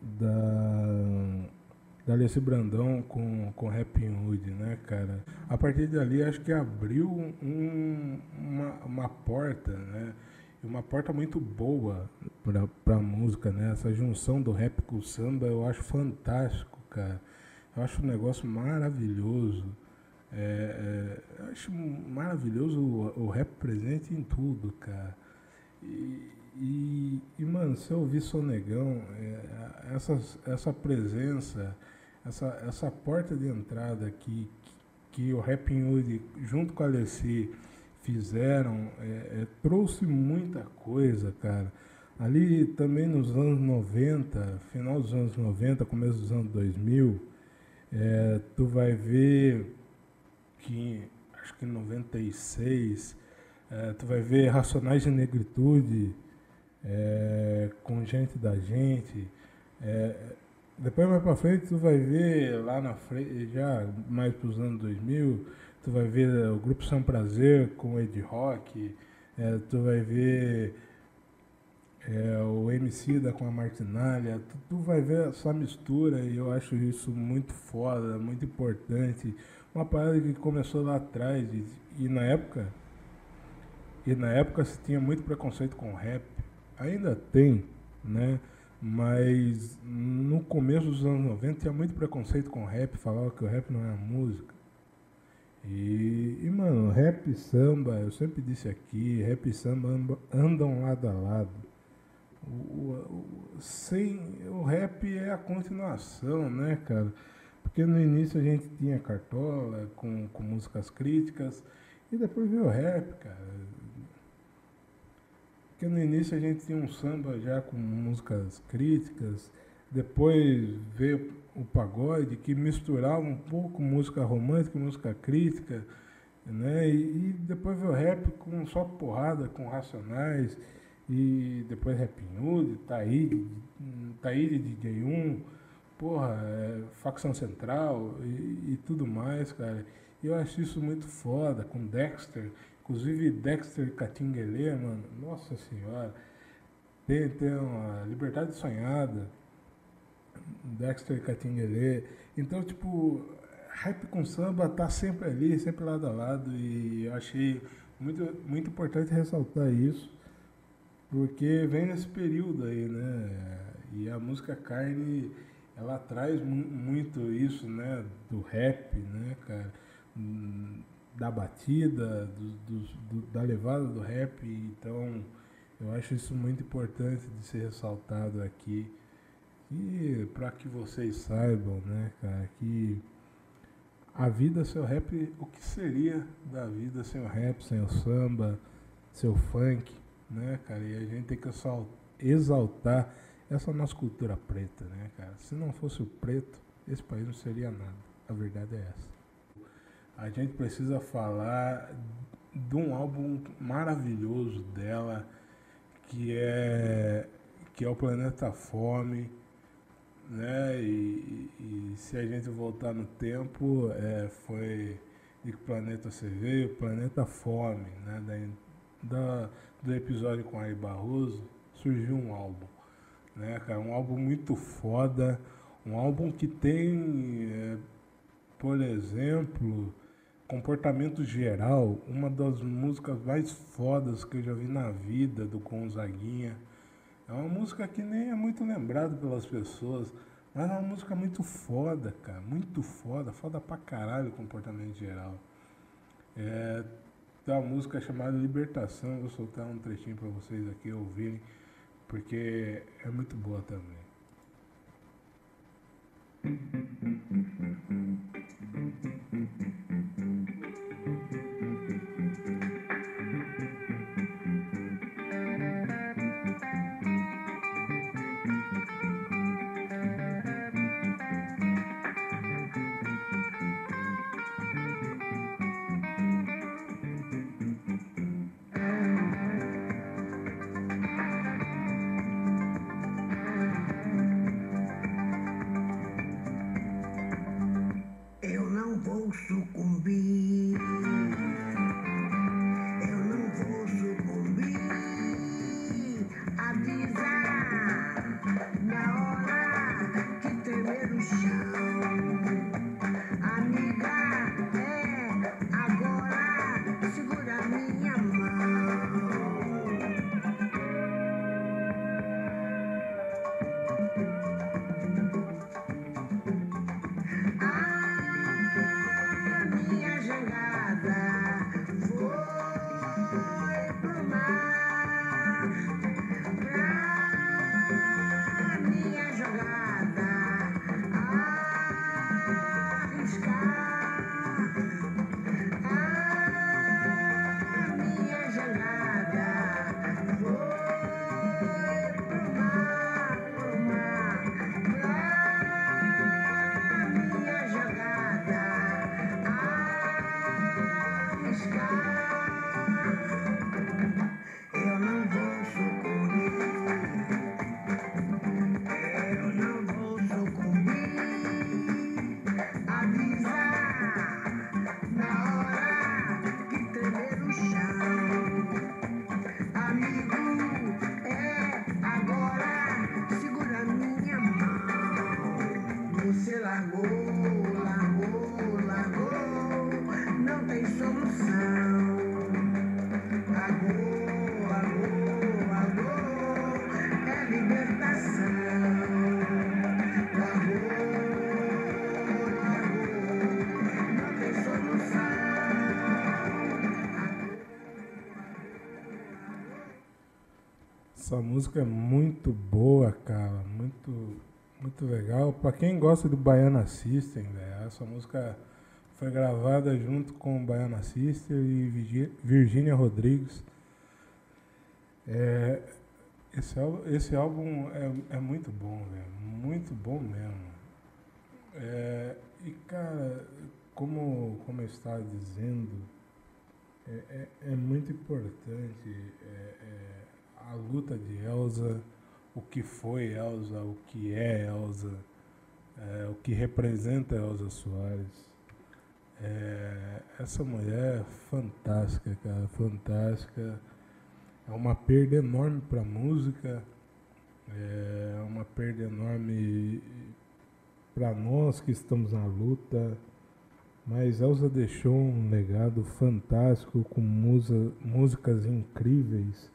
Speaker 1: da, da Alessi Brandão com, com Happy Hood, né, cara? A partir dali acho que abriu um, uma, uma porta, né? Uma porta muito boa pra, pra música, né? Essa junção do rap com o samba eu acho fantástico, cara. Eu acho um negócio maravilhoso. É, é, eu acho maravilhoso o, o, rap presente em tudo, cara. E, e, e mano, se eu ouvir Sonegão, é, essa, essa presença, essa, essa porta de entrada que, que, que o Rap Hood, junto com a Alessi, fizeram, é, é, trouxe muita coisa, cara. Ali também nos anos 90, final dos anos 90, começo dos anos 2000, é, tu vai ver que acho que em 96, é, tu vai ver Racionais de Negritude é, com gente da gente. É, depois mais pra frente tu vai ver lá na frente, já mais pros anos 2000, tu vai ver o Grupo São Prazer com o Ed Rock, é, tu vai ver é, o MC da com a Martinalha, tu, tu, vai ver essa mistura e eu acho isso muito foda, muito importante uma parada que começou lá atrás e, e na época e na época se tinha muito preconceito com rap, ainda tem, né? Mas no começo dos anos 90 tinha muito preconceito com rap, falava que o rap não era música. E, e mano, rap e samba, eu sempre disse aqui, rap e samba andam lado a lado. O, o, sem, o rap é a continuação, né, cara? Porque no início a gente tinha cartola com, com músicas críticas e depois veio o rap, cara. Porque no início a gente tinha um samba já com músicas críticas, depois veio o pagode que misturava um pouco música romântica, música crítica, né? E, e depois veio o rap com só porrada, com racionais, e depois rap nude, Taíde, Taíde DJ 1 porra, é, facção central e, e, tudo mais, cara. E eu acho isso muito foda, com Dexter, inclusive Dexter Catinguelê, mano, nossa senhora. Tem, tem uma Liberdade Sonhada, Dexter Catinguelê. Então, tipo, hype com samba tá sempre ali, sempre lado a lado, e eu achei muito, muito importante ressaltar isso, porque vem nesse período aí, né? E a música Carne ela traz mu muito isso, né, do rap, né, cara, hum, da batida, do, do, do, da levada do rap, então eu acho isso muito importante de ser ressaltado aqui. E para que vocês saibam, né, cara, que a vida sem o rap, o que seria da vida sem o rap, sem o samba, sem o funk, né, cara? E a gente tem que exaltar essa nossa cultura preta, né, cara? Se não fosse o preto, esse país não seria nada. A verdade é essa. A gente precisa falar de um álbum maravilhoso dela, que é que é o Planeta Fome, né? E, e- se a gente voltar no tempo, é, foi de que planeta você veio, Planeta Fome, né? Da, da- do episódio com Ari Barroso, surgiu um álbum, né, cara? Um álbum muito foda, um álbum que tem, é, por exemplo, Comportamento Geral, uma das músicas mais fodas que eu já vi na vida do Gonzaguinha. É uma música que nem é muito lembrada pelas pessoas, mas é uma música muito foda, cara. Muito foda, foda pra caralho o Comportamento Geral. É, tem uma música chamada Libertação, vou soltar um trechinho pra vocês aqui ouvirem, porque é muito boa também. Essa música é muito boa, cara, muito, muito legal. Pra quem gosta do Baiana System, velho, essa música foi gravada junto com o Baiana System e Virgi- Virgínia Rodrigues. É, esse, esse álbum é, é muito bom, velho, muito bom mesmo. É, e, cara, como, como eu estava dizendo, é, é, é muito importante é, é, a luta de Elsa, o que foi Elsa, o que é Elsa, é, o que representa Elsa Soares. É, essa mulher é fantástica, cara, fantástica. É uma perda enorme para a música, é uma perda enorme para nós que estamos na luta. Mas Elsa deixou um legado fantástico com musa, músicas incríveis,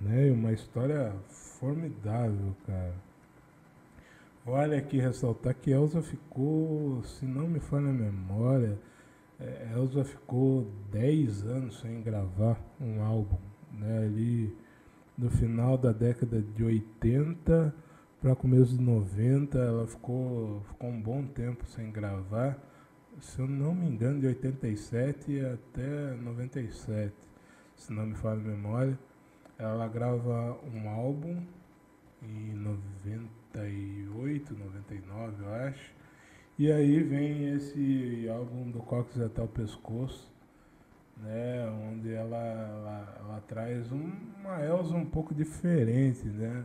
Speaker 1: né? Uma história formidável, cara. Vale aqui ressaltar que Elsa ficou, se não me falha a memória, eh, Elsa ficou 10 anos sem gravar um álbum, né? Ali no final da década de 80 para começo de 90, ela ficou, ficou um bom tempo sem gravar se eu não me engano, de 87 até 97, se não me falha a memória. Ela grava um álbum em 98, 99, eu acho. E aí vem esse álbum do Cox até o pescoço, né, onde ela, ela, ela traz um- uma Elsa um pouco diferente, né?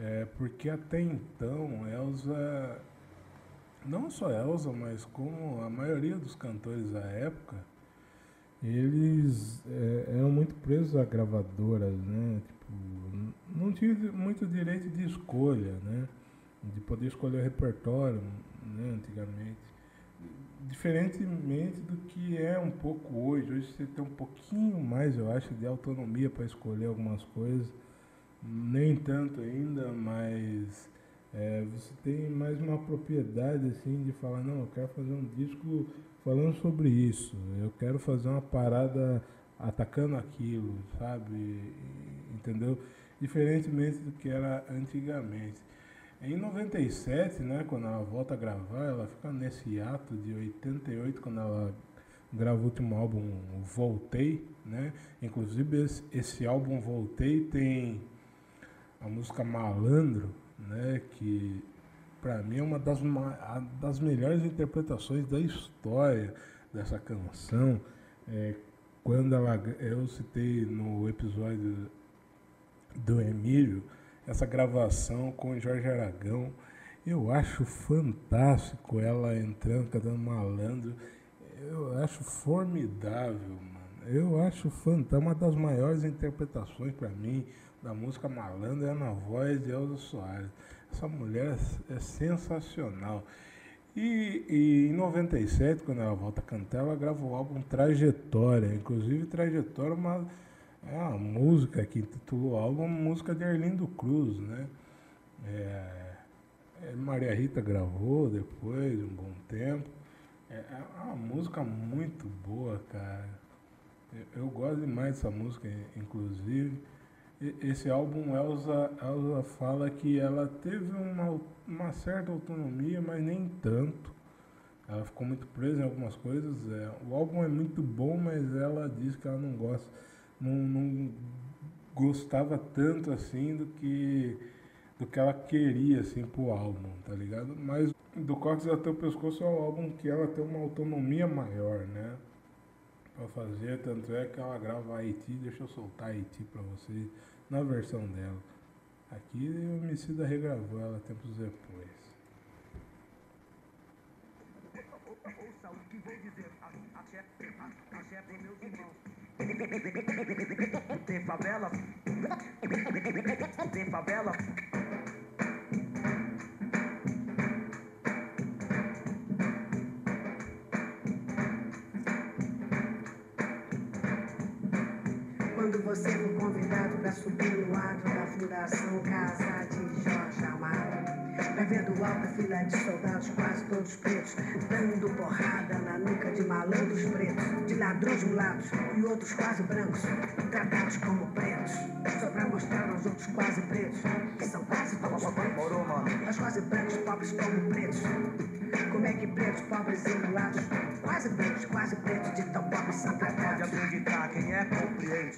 Speaker 1: É, porque até então, Elza, não só Elza, mas como a maioria dos cantores da época, eles é, muito presos a gravadoras, né? Tipo, não tinha muito direito de escolha, né? De poder escolher o repertório, né? Antigamente. Diferentemente do que é um pouco hoje. Hoje você tem um pouquinho mais, eu acho, de autonomia para escolher algumas coisas. Nem tanto ainda, mas é, você tem mais uma propriedade assim de falar, não, eu quero fazer um disco falando sobre isso, eu quero fazer uma parada atacando aquilo, sabe? Entendeu? Diferentemente do que era antigamente. Em 97, né, quando ela volta a gravar, ela fica nesse ato de 88, quando ela grava o último álbum, Voltei, né? Inclusive esse, esse álbum Voltei tem a música Malandro, né, que para mim é uma das, ma- a- das melhores interpretações da história dessa canção. É, quando ela, eu citei no episódio do Emílio, essa gravação com o Jorge Aragão, eu acho fantástico ela entrando, cantando malandro. Eu acho formidável, mano. Eu acho fantástico. Uma das maiores interpretações para mim da música Malandro é na voz de Elza Soares. Essa mulher é, é sensacional. E, e em 97, quando ela volta a cantar, ela grava o álbum Trajetória. Inclusive, Trajetória é uma, é uma música que intitulou o álbum música de Arlindo Cruz, né? É, é, Maria Rita gravou depois de um bom tempo. É, é uma música muito boa, cara. Eu, eu gosto demais dessa música, inclusive. E- Esse álbum, Elza, Elza fala que ela teve uma, uma certa autonomia, mas nem tanto. Ela ficou muito presa em algumas coisas. É, o álbum é muito bom, mas ela diz que ela não gosta, não, não gostava tanto assim do que do que ela queria assim pro álbum, tá ligado? Mas do Cox até o pescoço é um álbum que ela tem uma autonomia maior, né? Pra fazer, tanto é que ela grava Haiti, deixa eu soltar Haiti pra vocês na versão dela. Aqui o Emicida regravou ela tempos depois.
Speaker 4: Ouça o que vou dizer. Axé, a- axé pros meus irmãos. Tem favela? Tem favela?
Speaker 3: Quando você for convidado para subir no ato Fundação Casa de Jorge Amado, vai vendo alta fila de soldados, quase todos pretos, dando porrada na nuca de malandros pretos, de ladrões mulatos e outros quase brancos, tratados como pretos, só para mostrar aos outros quase pretos, que são quase todos pretos, mas quase brancos, pobres como pretos. Como é que pretos, pobres e mulatos, quase brancos, quase pretos, de tão pobres são
Speaker 4: Pode
Speaker 3: tratados?
Speaker 4: acreditar, quem é compreende.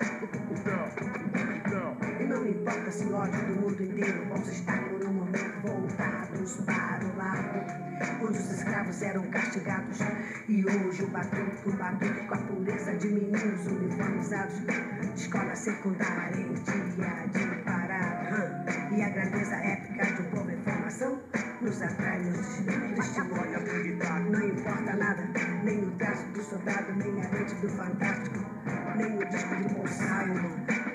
Speaker 4: Então, então.
Speaker 3: E não importa se ódio do mundo inteiro vamos estar por um momento voltados para o lado onde os escravos eram castigados e hoje o batuque, o batuque com a pureza de meninos uniformizados escola secundária em dia de parada e a grandeza épica de um povo em formação nos atrai, nos estimula não importa nada, nem o traço do soldado, nem a lente do fantástico, nem o disco de Paul Simon.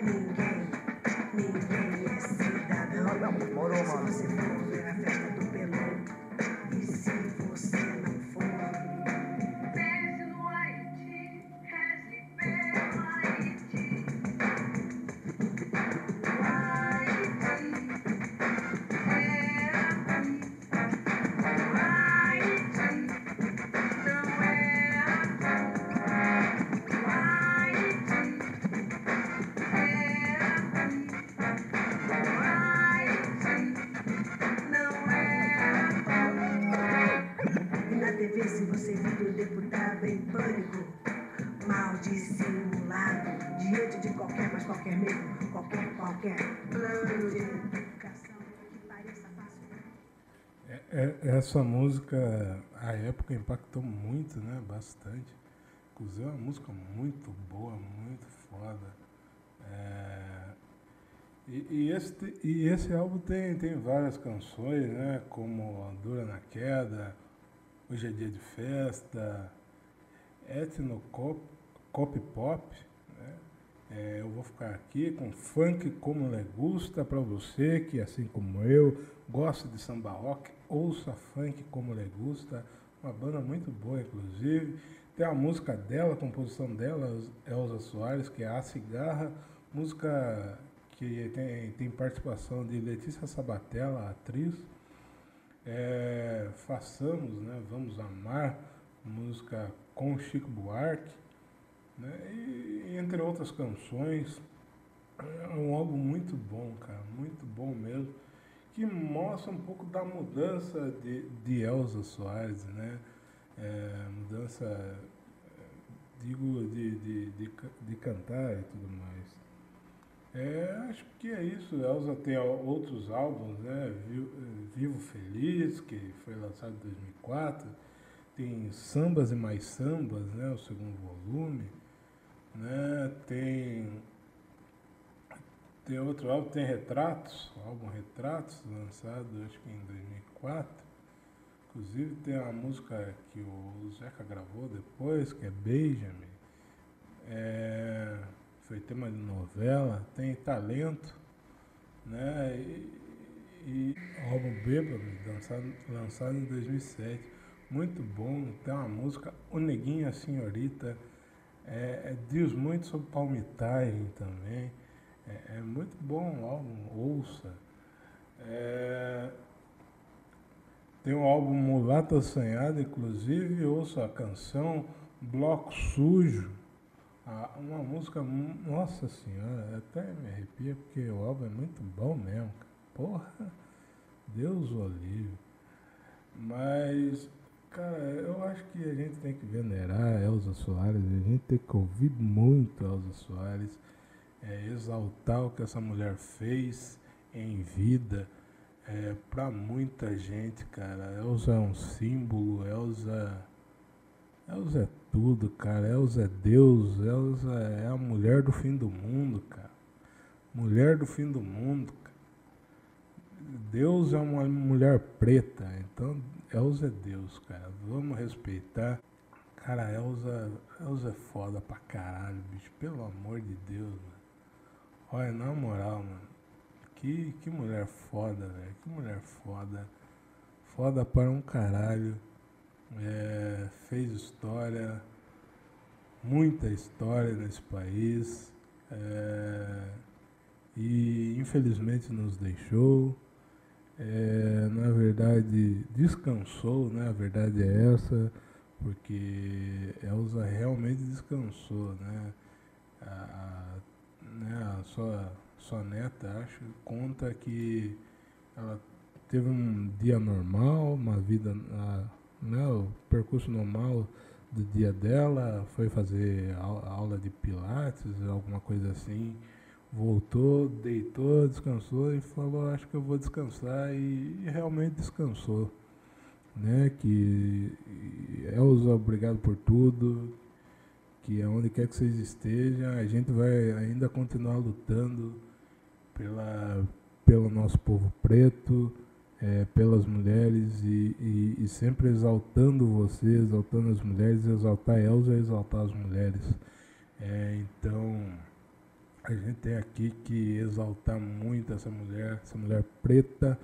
Speaker 4: Mano.
Speaker 3: Qualquer plano de.
Speaker 1: É- é- essa música, a época impactou muito, né? Bastante. Inclusive é uma música muito boa, muito foda. É, E, e esse, e esse álbum tem, tem várias canções, né? Como Dura na Queda, Hoje é Dia de Festa, Etno Cop, Pop? É, eu vou ficar aqui com funk como le gusta para você que, assim como eu, gosta de samba rock, ouça funk como le gusta, uma banda muito boa, inclusive. Tem a música dela, a composição dela, Elza Soares, que é A Cigarra, música que tem, tem participação de Letícia Sabatella, atriz. É, façamos, né? Vamos Amar, música com Chico Buarque, né? E, entre outras canções. É um álbum muito bom, cara, muito bom mesmo, que mostra um pouco da mudança de, de Elza Soares, né? É, mudança, é, digo, de, de, de, de cantar e tudo mais. É, acho que é isso. Elza tem outros álbuns, né? Vi- Vivo Feliz, que foi lançado em 2004. Tem Sambas e Mais Sambas, né? O segundo volume. Né? Tem, tem outro álbum, tem Retratos, álbum Retratos, lançado acho que em 2004. Inclusive tem a música que o Zeca gravou depois, que é Beija-me. É, foi tema de novela, tem talento, né? E, e álbum Bêbado, lançado, lançado em 2007. Muito bom, tem uma música, O Neguinho a Senhorita, é, é, diz muito sobre palmitagem também. É, é muito bom o álbum, ouça. É, tem o álbum Mulata Assanhada, inclusive, ouça a canção Bloco Sujo. Ah, uma música, nossa senhora, até me arrepia porque o álbum é muito bom mesmo. Porra, Deus o livre. Mas, cara, eu acho que a gente tem que venerar Elza Soares, a gente tem que ouvir muito Elza Soares, é, exaltar o que essa mulher fez em vida é, para muita gente, cara. Elza é um símbolo, Elza. Elza é tudo, cara. Elza é Deus, Elza é a mulher do fim do mundo, cara. Mulher do fim do mundo, cara. Deus é uma mulher preta, então Elza é Deus, cara. Vamos respeitar. Cara, Elza, Elza é foda pra caralho, bicho. Pelo amor de Deus, mano. Olha, na moral, mano. Que, que mulher foda, velho. Que mulher foda. Foda para um caralho. É, fez história, muita história nesse país. é, e infelizmente nos deixou. É, na verdade, descansou, né? A verdade é essa, porque Elza realmente descansou, né? A, a- né, a sua, sua neta, acho, conta que ela teve um dia normal, uma vida, ah, né, o percurso normal do dia dela, foi fazer au- aula de pilates, alguma coisa assim, voltou, deitou, descansou e falou, acho que eu vou descansar e, e realmente descansou. Né, que Elza, obrigado por tudo, que aonde quer que vocês estejam, a gente vai ainda continuar lutando pela, pelo nosso povo preto, eh, pelas mulheres e, e- e sempre exaltando você, exaltando as mulheres, exaltar Elza exaltar as mulheres. Eh, então, a gente tem aqui que exaltar muito essa mulher, essa mulher preta,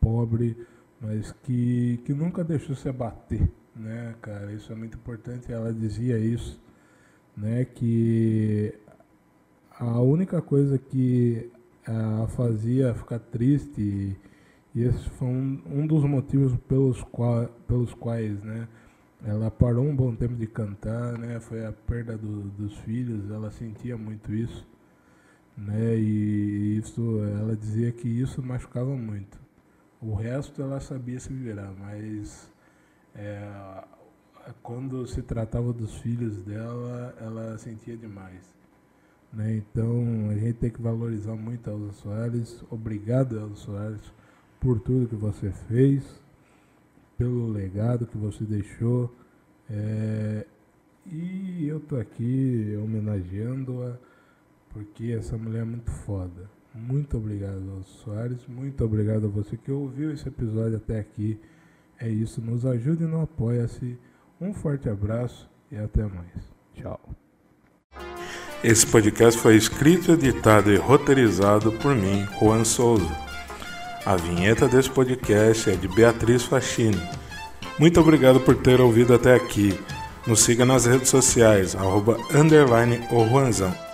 Speaker 1: pobre, mas que, que nunca deixou se abater, né, cara? Isso é muito importante. Ela dizia isso, né, que a única coisa que a fazia ficar triste e, esse foi um, um dos motivos pelos, qua, pelos quais, né, ela parou um bom tempo de cantar, né, foi a perda do, dos filhos, ela sentia muito isso, né, e isso, ela dizia que isso machucava muito. O resto ela sabia se virar, mas é, quando se tratava dos filhos dela, ela sentia demais. Né? Então a gente tem que valorizar muito a Elza Soares. Obrigado, Elza Soares, por tudo que você fez, pelo legado que você deixou. É, e eu tô aqui homenageando-a porque essa mulher é muito foda. Muito obrigado, Alcio Soares. Muito obrigado a você que ouviu esse episódio até aqui. É isso, nos ajude no Apoia-se. Um forte abraço e até mais. Tchau. Esse podcast foi escrito, editado e roteirizado por mim, Juan Souza. A vinheta desse podcast é de Beatriz Fachini. Muito obrigado por ter ouvido até aqui. Nos siga nas redes sociais, arroba underline Juanzão.